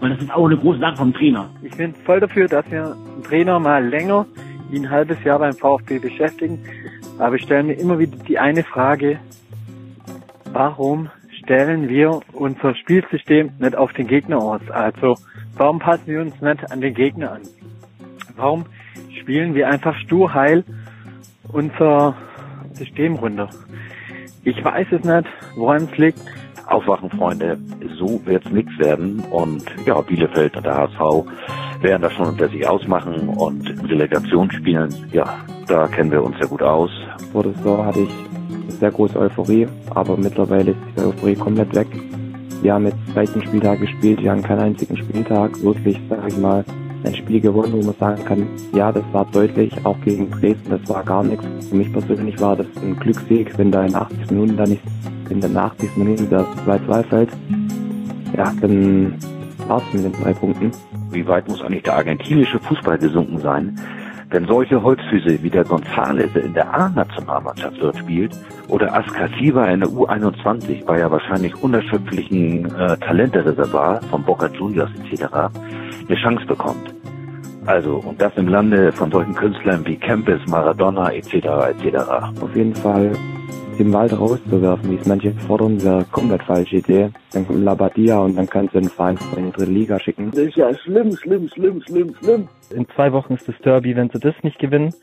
Weil das ist auch eine große Sache vom Trainer. Ich bin voll dafür, dass wir einen Trainer mal länger, ein halbes Jahr beim VfB beschäftigen. Aber ich stelle mir immer wieder die eine Frage, warum stellen wir unser Spielsystem nicht auf den Gegner aus? Also, warum passen wir uns nicht an den Gegner an? Warum spielen wir einfach sturheil unser System runter? Ich weiß es nicht, woran es liegt. Aufwachen, Freunde, so wird's nichts werden. Und ja, Bielefeld und der HSV werden das schon unter sich ausmachen und in Relegationsspielen, ja, da kennen wir uns ja gut aus. Vor der Saison hatte ich sehr große Euphorie, aber mittlerweile ist die Euphorie komplett weg. Wir haben jetzt 13 Spieltage gespielt, wir haben keinen einzigen Spieltag wirklich, sage ich mal, ein Spiel gewonnen, wo man sagen kann, ja, das war deutlich, auch gegen Dresden, das war gar nichts. Für mich persönlich war das ein Glückssieg, wenn da in 80 Minuten da nicht, in den 80 Minuten das 2-2 fällt. Ja, dann war's mit den drei Punkten. Wie weit muss eigentlich der argentinische Fußball gesunken sein, wenn solche Holzfüße wie der González in der A-Nationalmannschaft dort spielt oder Ascasiva in der U21 bei ja wahrscheinlich unerschöpflichen äh, Talentereservoir von Boca Juniors etc. eine Chance bekommt. Also, und das im Lande von solchen Künstlern wie Kempis, Maradona etc. etc. Auf jeden Fall den Wald rauszuwerfen, wie es manche fordern, wäre komplett falsche Idee. Dann kommt Labadia und dann kannst du den Verein in die dritte Liga schicken. Das ist ja schlimm, schlimm, schlimm, schlimm, schlimm. In zwei Wochen ist das Derby, wenn sie das nicht gewinnen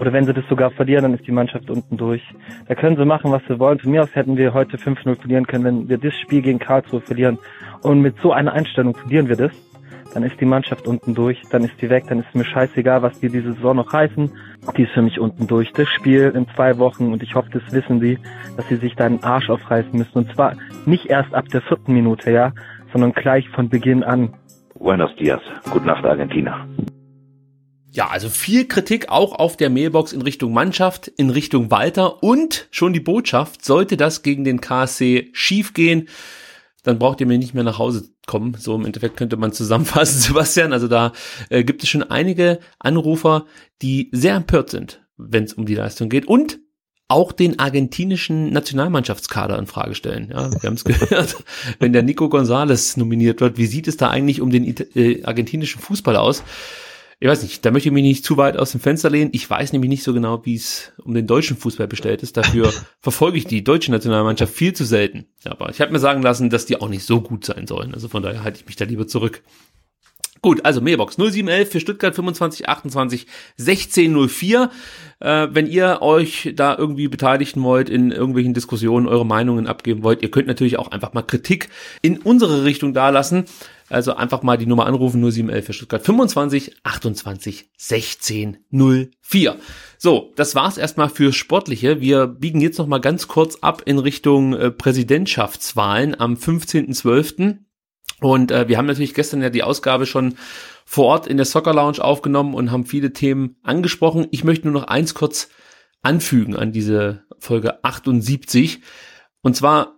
oder wenn sie das sogar verlieren, dann ist die Mannschaft unten durch. Da können sie machen, was sie wollen. Von mir aus hätten wir heute 5-0 verlieren können, wenn wir das Spiel gegen Karlsruhe verlieren. Und mit so einer Einstellung verlieren wir das dann ist die Mannschaft unten durch, dann ist die weg, dann ist mir scheißegal, was die diese Saison noch reißen. Die ist für mich unten durch. Das Spiel in zwei Wochen und ich hoffe, das wissen sie, dass sie sich da einen Arsch aufreißen müssen. Und zwar nicht erst ab der vierten Minute, ja, sondern gleich von Beginn an. Buenos dias. Gute Nacht, Argentina. Ja, also viel Kritik auch auf der Mailbox in Richtung Mannschaft, in Richtung Walter und schon die Botschaft, sollte das gegen den KSC schiefgehen, dann braucht ihr mir nicht mehr nach Hause kommen. So im Endeffekt könnte man zusammenfassen, (laughs) Sebastian. Also da äh, gibt es schon einige Anrufer, die sehr empört sind, wenn es um die Leistung geht und auch den argentinischen Nationalmannschaftskader in Frage stellen. Ja, wir haben es (laughs) gehört, wenn der Nico González nominiert wird, wie sieht es da eigentlich um den äh, argentinischen Fußball aus? Ich weiß nicht, da möchte ich mich nicht zu weit aus dem Fenster lehnen. Ich weiß nämlich nicht so genau, wie es um den deutschen Fußball bestellt ist. Dafür (laughs) verfolge ich die deutsche Nationalmannschaft viel zu selten. Aber ich habe mir sagen lassen, dass die auch nicht so gut sein sollen. Also von daher halte ich mich da lieber zurück. Gut, also Mailbox 0711 für Stuttgart 25 28 1604. Äh, wenn ihr euch da irgendwie beteiligen wollt in irgendwelchen Diskussionen, eure Meinungen abgeben wollt, ihr könnt natürlich auch einfach mal Kritik in unsere Richtung dalassen. Also einfach mal die Nummer anrufen, 0711 für Stuttgart 25 28 16 04. So, das war's erstmal für Sportliche. Wir biegen jetzt noch mal ganz kurz ab in Richtung äh, Präsidentschaftswahlen am 15.12. Und äh, wir haben natürlich gestern ja die Ausgabe schon vor Ort in der Soccer Lounge aufgenommen und haben viele Themen angesprochen. Ich möchte nur noch eins kurz anfügen an diese Folge 78. Und zwar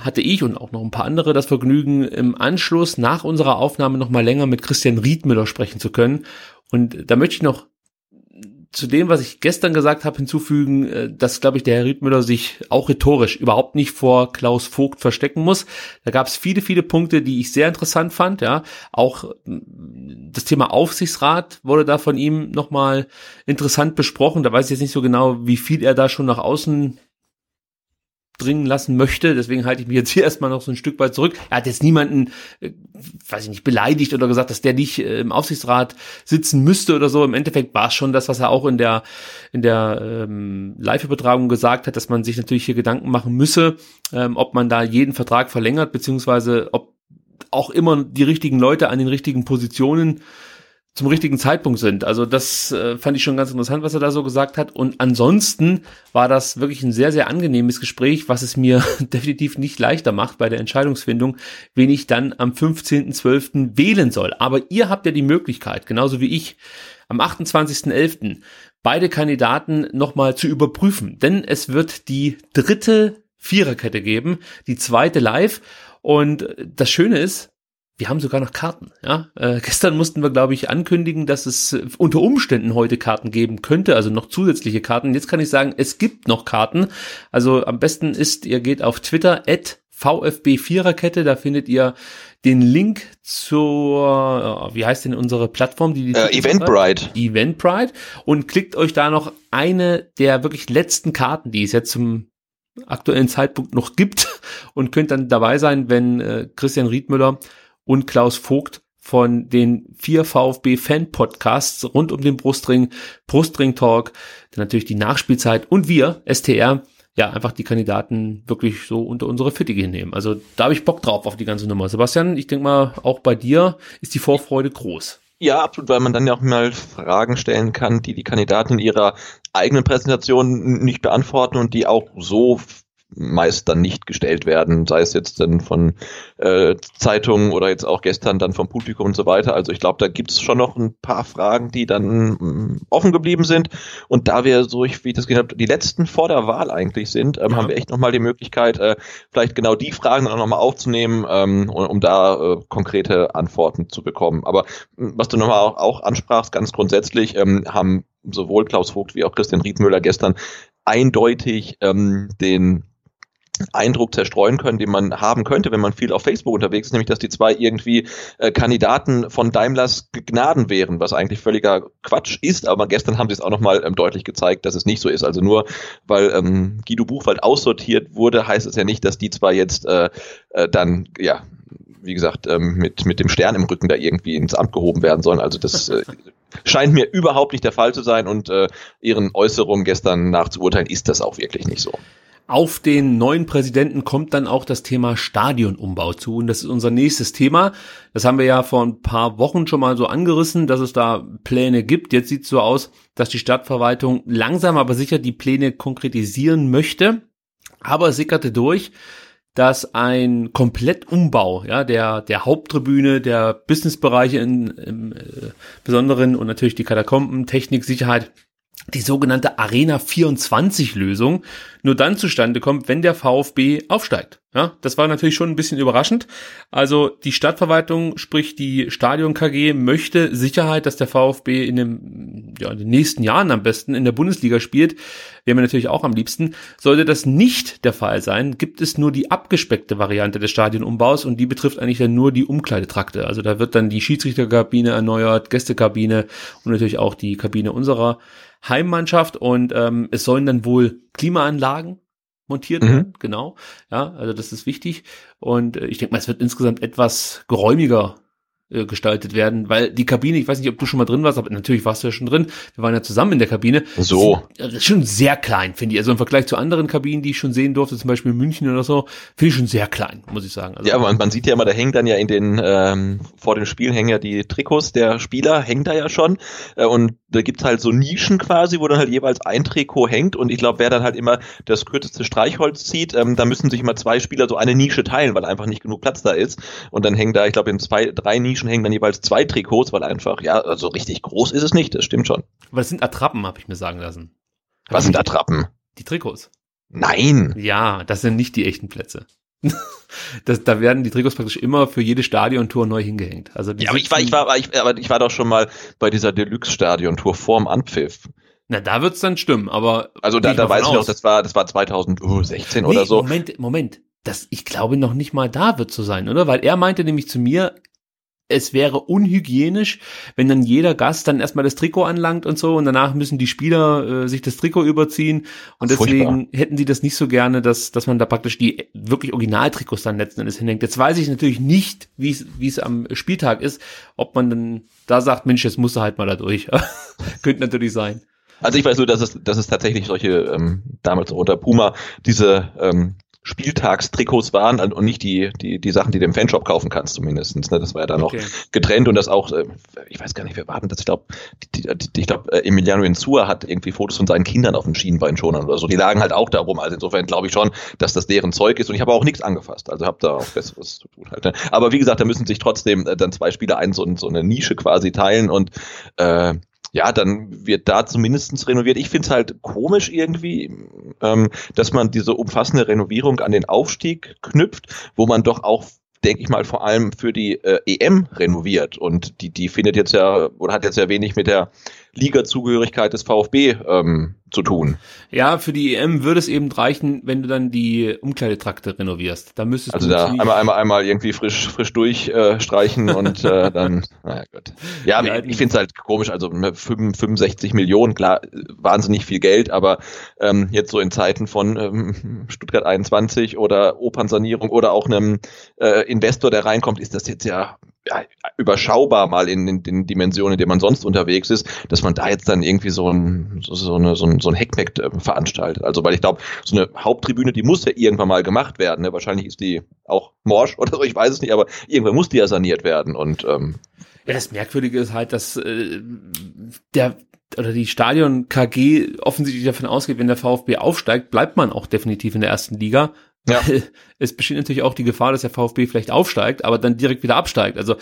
hatte ich und auch noch ein paar andere das Vergnügen, im Anschluss nach unserer Aufnahme noch mal länger mit Christian Riedmüller sprechen zu können. Und da möchte ich noch zu dem, was ich gestern gesagt habe, hinzufügen, äh, dass, glaube ich, der Herr Riedmüller sich auch rhetorisch überhaupt nicht vor Klaus Vogt verstecken muss. Da gab es viele, viele Punkte, die ich sehr interessant fand. Ja, auch das Thema Aufsichtsrat wurde da von ihm nochmal interessant besprochen. Da weiß ich jetzt nicht so genau, wie viel er da schon nach außen dringen lassen möchte. Deswegen halte ich mich jetzt hier (laughs) erstmal noch so ein Stück weit zurück. Er hat jetzt niemanden, äh, weiß ich nicht, beleidigt oder gesagt, dass der nicht äh, im Aufsichtsrat sitzen müsste oder so. Im Endeffekt war es schon das, was er auch in der, in der ähm, Live-Übertragung gesagt hat, dass man sich natürlich hier Gedanken machen müsse, ähm, ob man da jeden Vertrag verlängert, beziehungsweise ob auch immer die richtigen Leute an den richtigen Positionen zum richtigen Zeitpunkt sind. Also das äh, fand ich schon ganz interessant, was er da so gesagt hat. Und ansonsten war das wirklich ein sehr, sehr angenehmes Gespräch, was es mir (laughs) definitiv nicht leichter macht bei der Entscheidungsfindung, wen ich dann am 15.12. wählen soll. Aber ihr habt ja die Möglichkeit, genauso wie ich, am 28.11. beide Kandidaten nochmal zu überprüfen. Denn es wird die dritte Viererkette geben, die zweite live. Und das Schöne ist, wir haben sogar noch Karten. Ja? Äh, (laughs) gestern mussten wir, glaube ich, ankündigen, dass es äh, unter Umständen heute Karten geben könnte, also noch zusätzliche Karten. Jetzt kann ich sagen, es gibt noch Karten. Also am besten ist, ihr geht auf Twitter at VfB Viererkette, da findet ihr den Link zur, äh, wie heißt denn unsere Plattform? Die, die Äh, Eventbrite. Eventbrite und klickt euch da noch eine der wirklich letzten Karten, die es jetzt zum aktuellen Zeitpunkt noch gibt (laughs) und könnt dann dabei sein, wenn äh, Christian Riedmüller und Klaus Vogt von den vier VfB Fan Podcasts rund um den Brustring, Brustring Talk, dann natürlich die Nachspielzeit und wir, STR, ja, einfach die Kandidaten wirklich so unter unsere Fittiche nehmen. Also da habe ich Bock drauf auf die ganze Nummer. Sebastian, ich denke mal, auch bei dir ist die Vorfreude groß. Ja, absolut, weil man dann ja auch mal Fragen stellen kann, die die Kandidaten in ihrer eigenen Präsentation nicht beantworten und die auch so meist dann nicht gestellt werden, sei es jetzt dann von äh, Zeitungen oder jetzt auch gestern dann vom Publikum und so weiter. Also ich glaube, da gibt es schon noch ein paar Fragen, die dann mh, offen geblieben sind. Und da wir so, ich, wie ich das gesehen habe, die letzten vor der Wahl eigentlich sind, ähm, ja. haben wir echt nochmal die Möglichkeit, äh, vielleicht genau die Fragen dann auch nochmal aufzunehmen, ähm, um, um da äh, konkrete Antworten zu bekommen. Aber was du nochmal auch, auch ansprachst, ganz grundsätzlich, ähm, haben sowohl Klaus Vogt wie auch Christian Riedmüller gestern eindeutig ähm, den Eindruck zerstreuen können, den man haben könnte, wenn man viel auf Facebook unterwegs ist, nämlich dass die zwei irgendwie äh, Kandidaten von Daimlers Gnaden wären, was eigentlich völliger Quatsch ist, aber gestern haben sie es auch nochmal ähm, deutlich gezeigt, dass es nicht so ist. Also nur weil ähm, Guido Buchwald aussortiert wurde, heißt es ja nicht, dass die zwei jetzt äh, äh, dann, ja, wie gesagt, ähm, mit, mit dem Stern im Rücken da irgendwie ins Amt gehoben werden sollen. Also das äh, (laughs) scheint mir überhaupt nicht der Fall zu sein und äh, ihren Äußerungen gestern nachzuurteilen ist das auch wirklich nicht so. Auf den neuen Präsidenten kommt dann auch das Thema Stadionumbau zu. Und das ist unser nächstes Thema. Das haben wir ja vor ein paar Wochen schon mal so angerissen, dass es da Pläne gibt. Jetzt sieht es so aus, dass die Stadtverwaltung langsam aber sicher die Pläne konkretisieren möchte. Aber es sickerte durch, dass ein Komplettumbau ja, der, der Haupttribüne, der Businessbereiche in, im äh, Besonderen und natürlich die Katakomben, Technik, Sicherheit die sogenannte Arena 24 Lösung nur dann zustande kommt, wenn der VfB aufsteigt. Ja, das war natürlich schon ein bisschen überraschend. Also die Stadtverwaltung, sprich die Stadion KG, möchte Sicherheit, dass der VfB in, dem, ja, in den nächsten Jahren am besten in der Bundesliga spielt. Wäre mir natürlich auch am liebsten. Sollte das nicht der Fall sein, gibt es nur die abgespeckte Variante des Stadionumbaus und die betrifft eigentlich dann nur die Umkleidetrakte. Also da wird dann die Schiedsrichterkabine erneuert, Gästekabine und natürlich auch die Kabine unserer Heimmannschaft und ähm, es sollen dann wohl Klimaanlagen montiert werden, mhm. genau. Ja, also das ist wichtig und äh, ich denke mal, es wird insgesamt etwas geräumiger äh, gestaltet werden, weil die Kabine, ich weiß nicht, ob du schon mal drin warst, aber natürlich warst du ja schon drin. Wir waren ja zusammen in der Kabine. So. Das ist schon sehr klein, finde ich. Also im Vergleich zu anderen Kabinen, die ich schon sehen durfte, zum Beispiel in München oder so, finde ich schon sehr klein, muss ich sagen. Also ja, man, man sieht ja immer, da hängen dann ja in den, ähm, vor dem Spiel hängen ja die Trikots der Spieler, hängen da ja schon. Äh, und da gibt's halt so Nischen quasi, wo dann halt jeweils ein Trikot hängt. Und ich glaube, wer dann halt immer das kürzeste Streichholz zieht, ähm, da müssen sich immer zwei Spieler so eine Nische teilen, weil einfach nicht genug Platz da ist. Und dann hängen da, ich glaube, in zwei, drei Nischen hängen dann jeweils zwei Trikots, weil einfach, ja, also richtig groß ist es nicht, das stimmt schon. Aber das sind Attrappen, habe ich mir sagen lassen. Was sind Attrappen? Die Trikots. Nein. Ja, das sind nicht die echten Plätze. (laughs) das, da werden die Trikots praktisch immer für jede Stadiontour neu hingehängt. Also ja, aber ich war, ich war, ich, aber ich war doch schon mal bei dieser Deluxe-Stadiontour vorm Anpfiff. Na, da wird's dann stimmen, aber. Also da, da weiß ich noch, das war, das war 2016 nee, oder so. Moment, Moment. Das, ich glaube noch nicht mal da wird so sein, oder? Weil er meinte nämlich zu mir, es wäre unhygienisch, wenn dann jeder Gast dann erstmal das Trikot anlangt und so und danach müssen die Spieler äh, sich das Trikot überziehen und deswegen Furchtbar. hätten sie das nicht so gerne, dass, dass man da praktisch die wirklich Originaltrikots dann letzten Endes hinhängt. Jetzt weiß ich natürlich nicht, wie es wie es am Spieltag ist, ob man dann da sagt, Mensch, jetzt musst du halt mal da durch. (laughs) Könnte natürlich sein. Also ich weiß nur, dass es, dass es tatsächlich solche, ähm, damals unter Puma, diese ähm, Spieltagstrikots waren und nicht die, die, die Sachen, die du im Fanshop kaufen kannst, zumindestens. Ne? Das war ja dann Okay. noch getrennt und das auch, äh, ich weiß gar nicht, wer war denn das? Ich glaube, die, die, die, ich glaube, äh, Emiliano Insua hat irgendwie Fotos von seinen Kindern auf den Schienbeinschonern oder so. Die lagen halt auch da rum. Also insofern glaube ich schon, dass das deren Zeug ist und ich habe auch nichts angefasst. Also habe da auch Besseres zu tun halt. Ne? Aber wie gesagt, da müssen sich trotzdem äh, dann zwei Spieler ein so, so eine Nische quasi teilen und äh, ja, dann wird da zumindestens renoviert. Ich finde es halt komisch irgendwie, ähm, dass man diese umfassende Renovierung an den Aufstieg knüpft, wo man doch auch denke ich mal, vor allem für die äh, EM renoviert. Und die, die findet jetzt ja, oder hat jetzt ja wenig mit der Liga-Zugehörigkeit des VfB ähm, zu tun. Ja, für die EM würde es eben reichen, wenn du dann die Umkleidetrakte renovierst. Da müsstest Also du da einmal, einmal, einmal irgendwie frisch, frisch durchstreichen äh, streichen (laughs) und äh, dann, naja Gott. Ja, Die ich, finde es halt komisch, also ne, 5, 65 Millionen, klar, wahnsinnig viel Geld, aber ähm, jetzt so in Zeiten von ähm, Stuttgart 21 oder Opernsanierung oder auch einem äh, Investor, der reinkommt, ist das jetzt ja, ja überschaubar mal in, in den Dimensionen, in denen man sonst unterwegs ist, dass man da jetzt dann irgendwie so ein, so, so, eine, so ein, so ein Heckmeck äh, veranstaltet. Also weil ich glaube, so eine Haupttribüne, die muss ja irgendwann mal gemacht werden. Ne? Wahrscheinlich ist die auch morsch oder so, ich weiß es nicht, aber irgendwann muss die ja saniert werden. Und ähm, Ja, das Merkwürdige ist halt, dass äh, der oder die Stadion KG offensichtlich davon ausgeht, wenn der VfB aufsteigt, bleibt man auch definitiv in der ersten Liga. Ja. Es besteht natürlich auch die Gefahr, dass der VfB vielleicht aufsteigt, aber dann direkt wieder absteigt. Also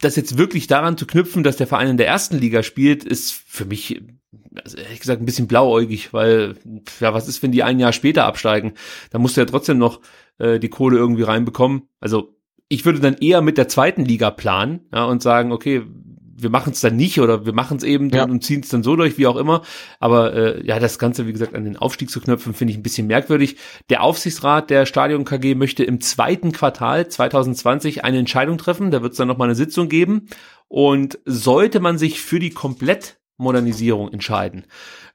das jetzt wirklich daran zu knüpfen, dass der Verein in der ersten Liga spielt, ist für mich also ehrlich gesagt ein bisschen blauäugig, weil ja, was ist, wenn die ein Jahr später absteigen? Da musst du ja trotzdem noch äh, die Kohle irgendwie reinbekommen. Also ich würde dann eher mit der zweiten Liga planen ja, und sagen, okay, wir machen es dann nicht oder wir machen es eben und, und ziehen es dann so durch, wie auch immer. Aber äh, ja, das Ganze, wie gesagt, an den Aufstieg zu knöpfen, finde ich ein bisschen merkwürdig. Der Aufsichtsrat der Stadion KG möchte im zweiten Quartal 2020 eine Entscheidung treffen. Da wird es dann nochmal eine Sitzung geben. Und sollte man sich für die Komplettmodernisierung entscheiden,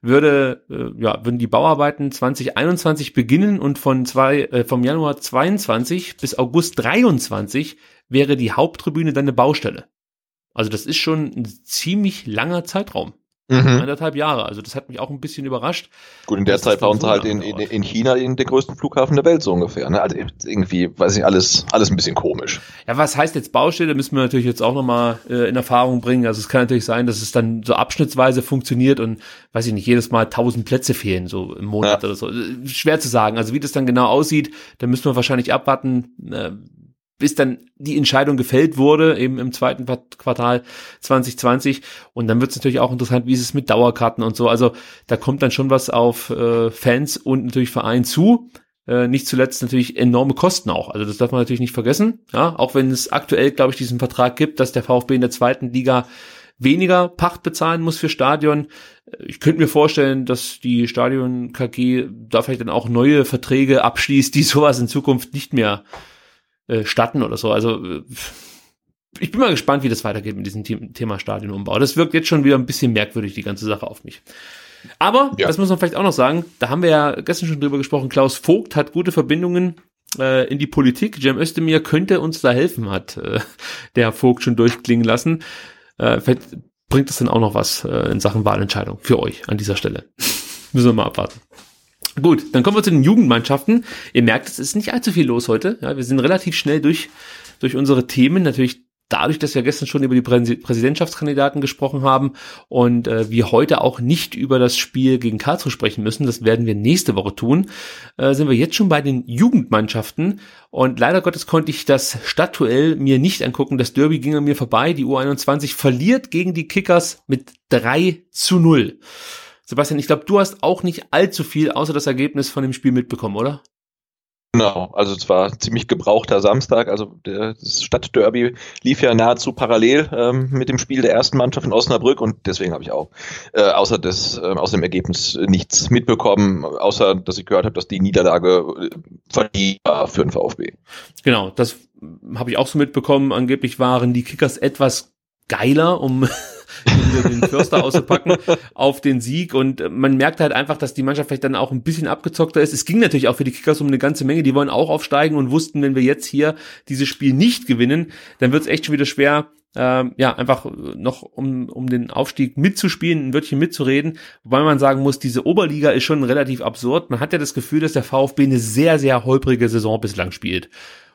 würde, äh, ja, würden die Bauarbeiten 2021 beginnen und von zwei, äh, vom Januar 22 bis August 23 wäre die Haupttribüne dann eine Baustelle. Also das ist schon ein ziemlich langer Zeitraum. Mhm. Anderthalb Jahre. Also das hat mich auch ein bisschen überrascht. gut, in der Zeit das war dann uns so halt in, in, in China in der größten Flughafen der Welt so ungefähr. Ne? Also irgendwie, weiß ich, alles, alles ein bisschen komisch. Ja, was heißt jetzt Baustelle? Müssen wir natürlich jetzt auch nochmal äh, in Erfahrung bringen. Also es kann natürlich sein, dass es dann so abschnittsweise funktioniert und, weiß ich nicht, jedes Mal tausend Plätze fehlen, so im Monat oder so. Äh, Schwer zu sagen. Also wie das dann genau aussieht, da müssen wir wahrscheinlich abwarten, äh, bis dann die Entscheidung gefällt wurde, eben im zweiten Quart- Quartal 2020. Und dann wird es natürlich auch interessant, wie ist es mit Dauerkarten und so. Also da kommt dann schon was auf äh, Fans und natürlich Verein zu. Äh, nicht zuletzt natürlich enorme Kosten auch. Also das darf man natürlich nicht vergessen. Ja, auch wenn es aktuell, glaube ich, diesen Vertrag gibt, dass der VfB in der zweiten Liga weniger Pacht bezahlen muss für Stadion. Ich könnte mir vorstellen, dass die Stadion KG da vielleicht dann auch neue Verträge abschließt, die sowas in Zukunft nicht mehr äh, statten oder so. Also äh, ich bin mal gespannt, wie das weitergeht mit diesem The Thema Stadionumbau. Das wirkt jetzt schon wieder ein bisschen merkwürdig, die ganze Sache auf mich. Aber, das muss man vielleicht auch noch sagen, da haben wir ja gestern schon drüber gesprochen, Klaus Vogt hat gute Verbindungen äh, in die Politik. Cem Özdemir könnte uns da helfen, hat äh, der Vogt schon durchklingen lassen. Äh, vielleicht bringt das dann auch noch was äh, in Sachen Wahlentscheidung für euch an dieser Stelle. (laughs) Müssen wir mal abwarten. Gut, dann kommen wir zu den Jugendmannschaften. Ihr merkt, es ist nicht allzu viel los heute. Ja, wir sind relativ schnell durch, durch unsere Themen. Natürlich dadurch, dass wir gestern schon über die Präsi- Präsidentschaftskandidaten gesprochen haben und äh, wir heute auch nicht über das Spiel gegen Karlsruhe sprechen müssen, das werden wir nächste Woche tun, äh, sind wir jetzt schon bei den Jugendmannschaften und leider Gottes konnte ich das Stadtduell mir nicht angucken. Das Derby ging an mir vorbei. Die U21 verliert gegen die Kickers mit 3 zu 0. Sebastian, ich glaube, du hast auch nicht allzu viel außer das Ergebnis von dem Spiel mitbekommen, oder? Genau, also es war ein ziemlich gebrauchter Samstag. Also das Stadtderby lief ja nahezu parallel ähm, mit dem Spiel der ersten Mannschaft in Osnabrück und deswegen habe ich auch äh, außer, des, äh, außer dem Ergebnis nichts mitbekommen, außer dass ich gehört habe, dass die Niederlage äh, verdient war für den VfB. Genau, das habe ich auch so mitbekommen. Angeblich waren die Kickers etwas geiler, um den Förster auszupacken auf den Sieg und äh, man merkt halt einfach, dass die Mannschaft vielleicht dann auch ein bisschen abgezockter ist. Es ging natürlich auch für die Kickers um eine ganze Menge, die wollen auch aufsteigen und wussten, wenn wir jetzt hier dieses Spiel nicht gewinnen, dann wird es echt schon wieder schwer, ähm, ja, einfach noch um, um den Aufstieg mitzuspielen, ein Wörtchen mitzureden. Wobei man sagen muss, diese Oberliga ist schon relativ absurd. Man hat ja das Gefühl, dass der VfB eine sehr, sehr holprige Saison bislang spielt.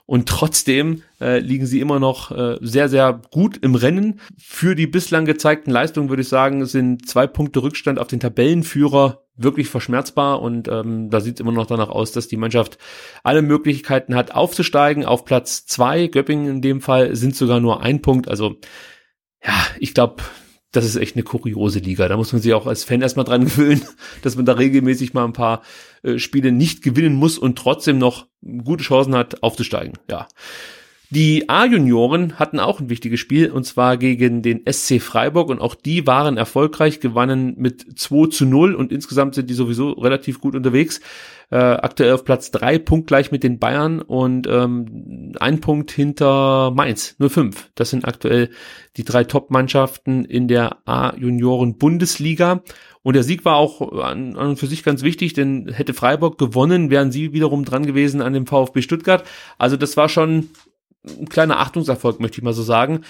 Und trotzdem äh, liegen sie immer noch äh, sehr, sehr gut im Rennen. Für die bislang gezeigten Leistungen würde ich sagen, sind zwei Punkte Rückstand auf den Tabellenführer wirklich verschmerzbar und ähm, da sieht es immer noch danach aus, dass die Mannschaft alle Möglichkeiten hat aufzusteigen. Auf Platz zwei, Göppingen in dem Fall, sind sogar nur ein Punkt. Also ja, ich glaube, das ist echt eine kuriose Liga. Da muss man sich auch als Fan erstmal dran gewöhnen, (laughs) dass man da regelmäßig mal ein paar äh, Spiele nicht gewinnen muss und trotzdem noch gute Chancen hat, aufzusteigen. Ja. Die A-Junioren hatten auch ein wichtiges Spiel und zwar gegen den SC Freiburg und auch die waren erfolgreich, gewannen mit 2 zu 0 und insgesamt sind die sowieso relativ gut unterwegs. Äh, aktuell auf Platz 3, punktgleich mit den Bayern und ähm, ein Punkt hinter Mainz, nur 5. Das sind aktuell die drei Top-Mannschaften in der A-Junioren-Bundesliga. Und der Sieg war auch an, an und für sich ganz wichtig, denn hätte Freiburg gewonnen, wären sie wiederum dran gewesen an dem VfB Stuttgart. Also das war schon ein kleiner Achtungserfolg, möchte ich mal so sagen.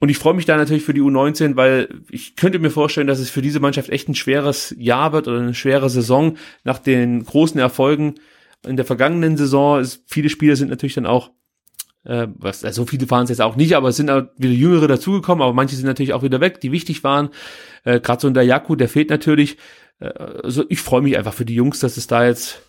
Und ich freue mich da natürlich für die U19, weil ich könnte mir vorstellen, dass es für diese Mannschaft echt ein schweres Jahr wird oder eine schwere Saison nach den großen Erfolgen in der vergangenen Saison. Ist, viele Spieler sind natürlich dann auch, äh, was, also so viele waren es jetzt auch nicht, aber es sind auch wieder Jüngere dazugekommen, aber manche sind natürlich auch wieder weg, die wichtig waren. Äh, Gerade so in der Jaku, der fehlt natürlich. Äh, also ich freue mich einfach für die Jungs, dass es da jetzt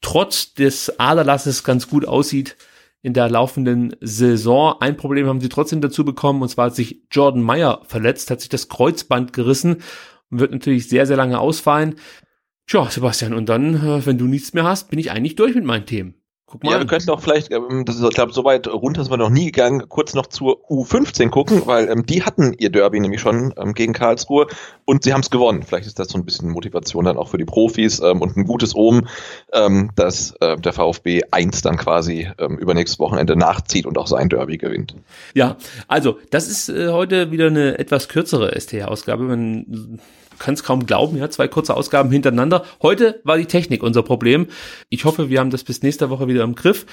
trotz des Aderlasses ganz gut aussieht in der laufenden Saison. Ein Problem haben sie trotzdem dazu bekommen, und zwar hat sich Jordan Meyer verletzt, hat sich das Kreuzband gerissen und wird natürlich sehr, sehr lange ausfallen. Tja, Sebastian, und dann, äh, wenn du nichts mehr hast, bin ich eigentlich durch mit meinen Themen. Guck mal. Ja, wir könnten auch vielleicht, ähm, das ist, ich glaube, so weit runter sind wir noch nie gegangen, kurz noch zur U15 gucken, weil ähm, die hatten ihr Derby nämlich schon ähm, gegen Karlsruhe und sie haben es gewonnen. Vielleicht ist das so ein bisschen Motivation dann auch für die Profis ähm, und ein gutes Omen, ähm, dass äh, der VfB 1 dann quasi ähm, übernächstes Wochenende nachzieht und auch sein Derby gewinnt. Ja, also das ist äh, heute wieder eine etwas kürzere ST-Ausgabe. Man kann es kaum glauben, ja, zwei kurze Ausgaben hintereinander. Heute war die Technik unser Problem. Ich hoffe, wir haben das bis nächste Woche wieder im Griff.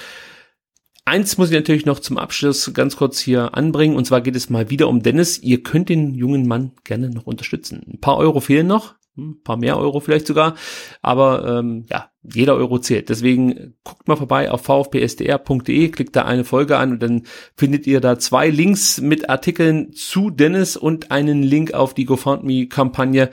Eins muss ich natürlich noch zum Abschluss ganz kurz hier anbringen, und zwar geht es mal wieder um Dennis. Ihr könnt den jungen Mann gerne noch unterstützen. Ein paar Euro fehlen noch, ein paar mehr Euro vielleicht sogar, aber ähm, ja, jeder Euro zählt. Deswegen guckt mal vorbei auf vfbsdr.de, klickt da eine Folge an und dann findet ihr da zwei Links mit Artikeln zu Dennis und einen Link auf die GoFundMe-Kampagne.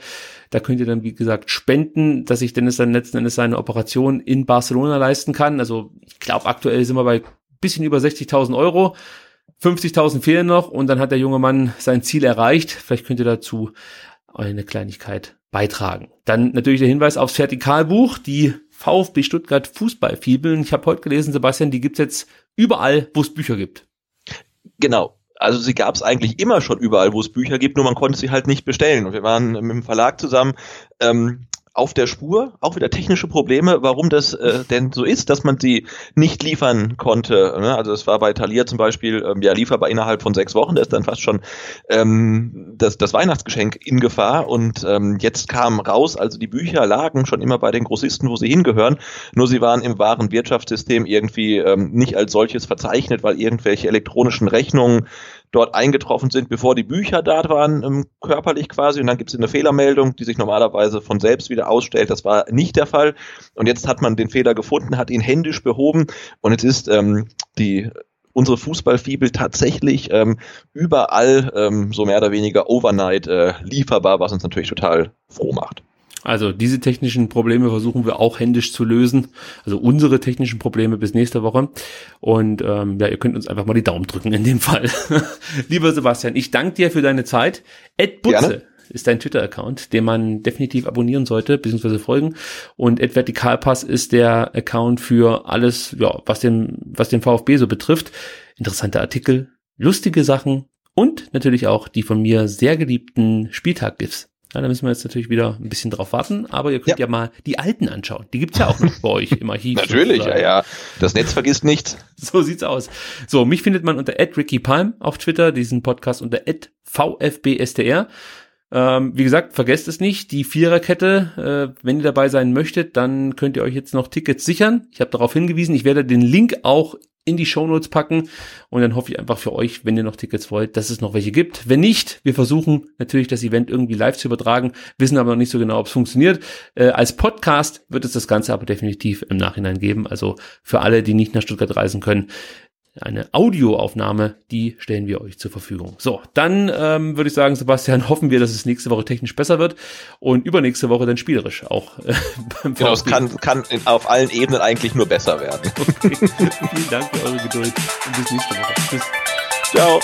Da könnt ihr dann, wie gesagt, spenden, dass sich Dennis dann letzten Endes seine Operation in Barcelona leisten kann. Also ich glaube, aktuell sind wir bei bisschen über 60.000 Euro. 50.000 fehlen noch und dann hat der junge Mann sein Ziel erreicht. Vielleicht könnt ihr dazu eine Kleinigkeit beitragen. Dann natürlich der Hinweis aufs Vertikalbuch, die VfB Stuttgart Fußballfibeln. Ich habe heute gelesen, Sebastian, die gibt's jetzt überall, wo es Bücher gibt. Genau. Also sie gab es eigentlich immer schon überall, wo es Bücher gibt, nur man konnte sie halt nicht bestellen. Und wir waren mit dem Verlag zusammen ähm, auf der Spur, auch wieder technische Probleme, warum das äh, denn so ist, dass man sie nicht liefern konnte. Ne? Also es war bei Thalia zum Beispiel ähm, ja lieferbar innerhalb von sechs Wochen, da ist dann fast schon ähm, das, das Weihnachtsgeschenk in Gefahr und ähm, jetzt kam raus, also die Bücher lagen schon immer bei den Großisten, wo sie hingehören, nur sie waren im wahren Wirtschaftssystem irgendwie ähm, nicht als solches verzeichnet, weil irgendwelche elektronischen Rechnungen dort eingetroffen sind, bevor die Bücher da waren, ähm, körperlich quasi. Und dann gibt es eine Fehlermeldung, die sich normalerweise von selbst wieder ausstellt. Das war nicht der Fall. Und jetzt hat man den Fehler gefunden, hat ihn händisch behoben. Und jetzt ist ähm, die unsere Fußballfibel tatsächlich ähm, überall ähm, so mehr oder weniger overnight äh, lieferbar, was uns natürlich total froh macht. Also diese technischen Probleme versuchen wir auch händisch zu lösen. Also unsere technischen Probleme bis nächste Woche. Und ähm, ja, ihr könnt uns einfach mal die Daumen drücken in dem Fall. (laughs) Lieber Sebastian, ich danke dir für deine Zeit. Ed Butze Gerne. ist dein Twitter-Account, den man definitiv abonnieren sollte, beziehungsweise folgen. Und Ed Vertikalpass ist der Account für alles, ja, was den, was den VfB so betrifft. Interessante Artikel, lustige Sachen und natürlich auch die von mir sehr geliebten Spieltag-GIFs. Ja, da müssen wir jetzt natürlich wieder ein bisschen drauf warten, aber ihr könnt ja, ja mal die alten anschauen. Die gibt's ja auch noch bei euch im Archiv. natürlich, sozusagen. ja, ja. Das Netz vergisst nichts. (laughs) So sieht's aus. So, mich findet man unter @rickypalm auf Twitter, diesen Podcast unter @vfbstr. Ähm, wie gesagt, vergesst es nicht, die Viererkette, äh, wenn ihr dabei sein möchtet, dann könnt ihr euch jetzt noch Tickets sichern. Ich habe darauf hingewiesen, ich werde den Link auch in die Shownotes packen. Und dann hoffe ich einfach für euch, wenn ihr noch Tickets wollt, dass es noch welche gibt. Wenn nicht, wir versuchen natürlich das Event irgendwie live zu übertragen, wissen aber noch nicht so genau, ob es funktioniert. Äh, als Podcast wird es das Ganze aber definitiv im Nachhinein geben. Also für alle, die nicht nach Stuttgart reisen können, eine Audioaufnahme, die stellen wir euch zur Verfügung. So, dann ähm, würde ich sagen, Sebastian, (laughs) hoffen wir, dass es nächste Woche technisch besser wird und übernächste Woche dann spielerisch auch. Äh, beim genau, es kann, kann auf allen Ebenen eigentlich nur besser werden. (laughs) Okay. Vielen Dank für eure Geduld und bis nächste Woche. Tschüss. Ciao.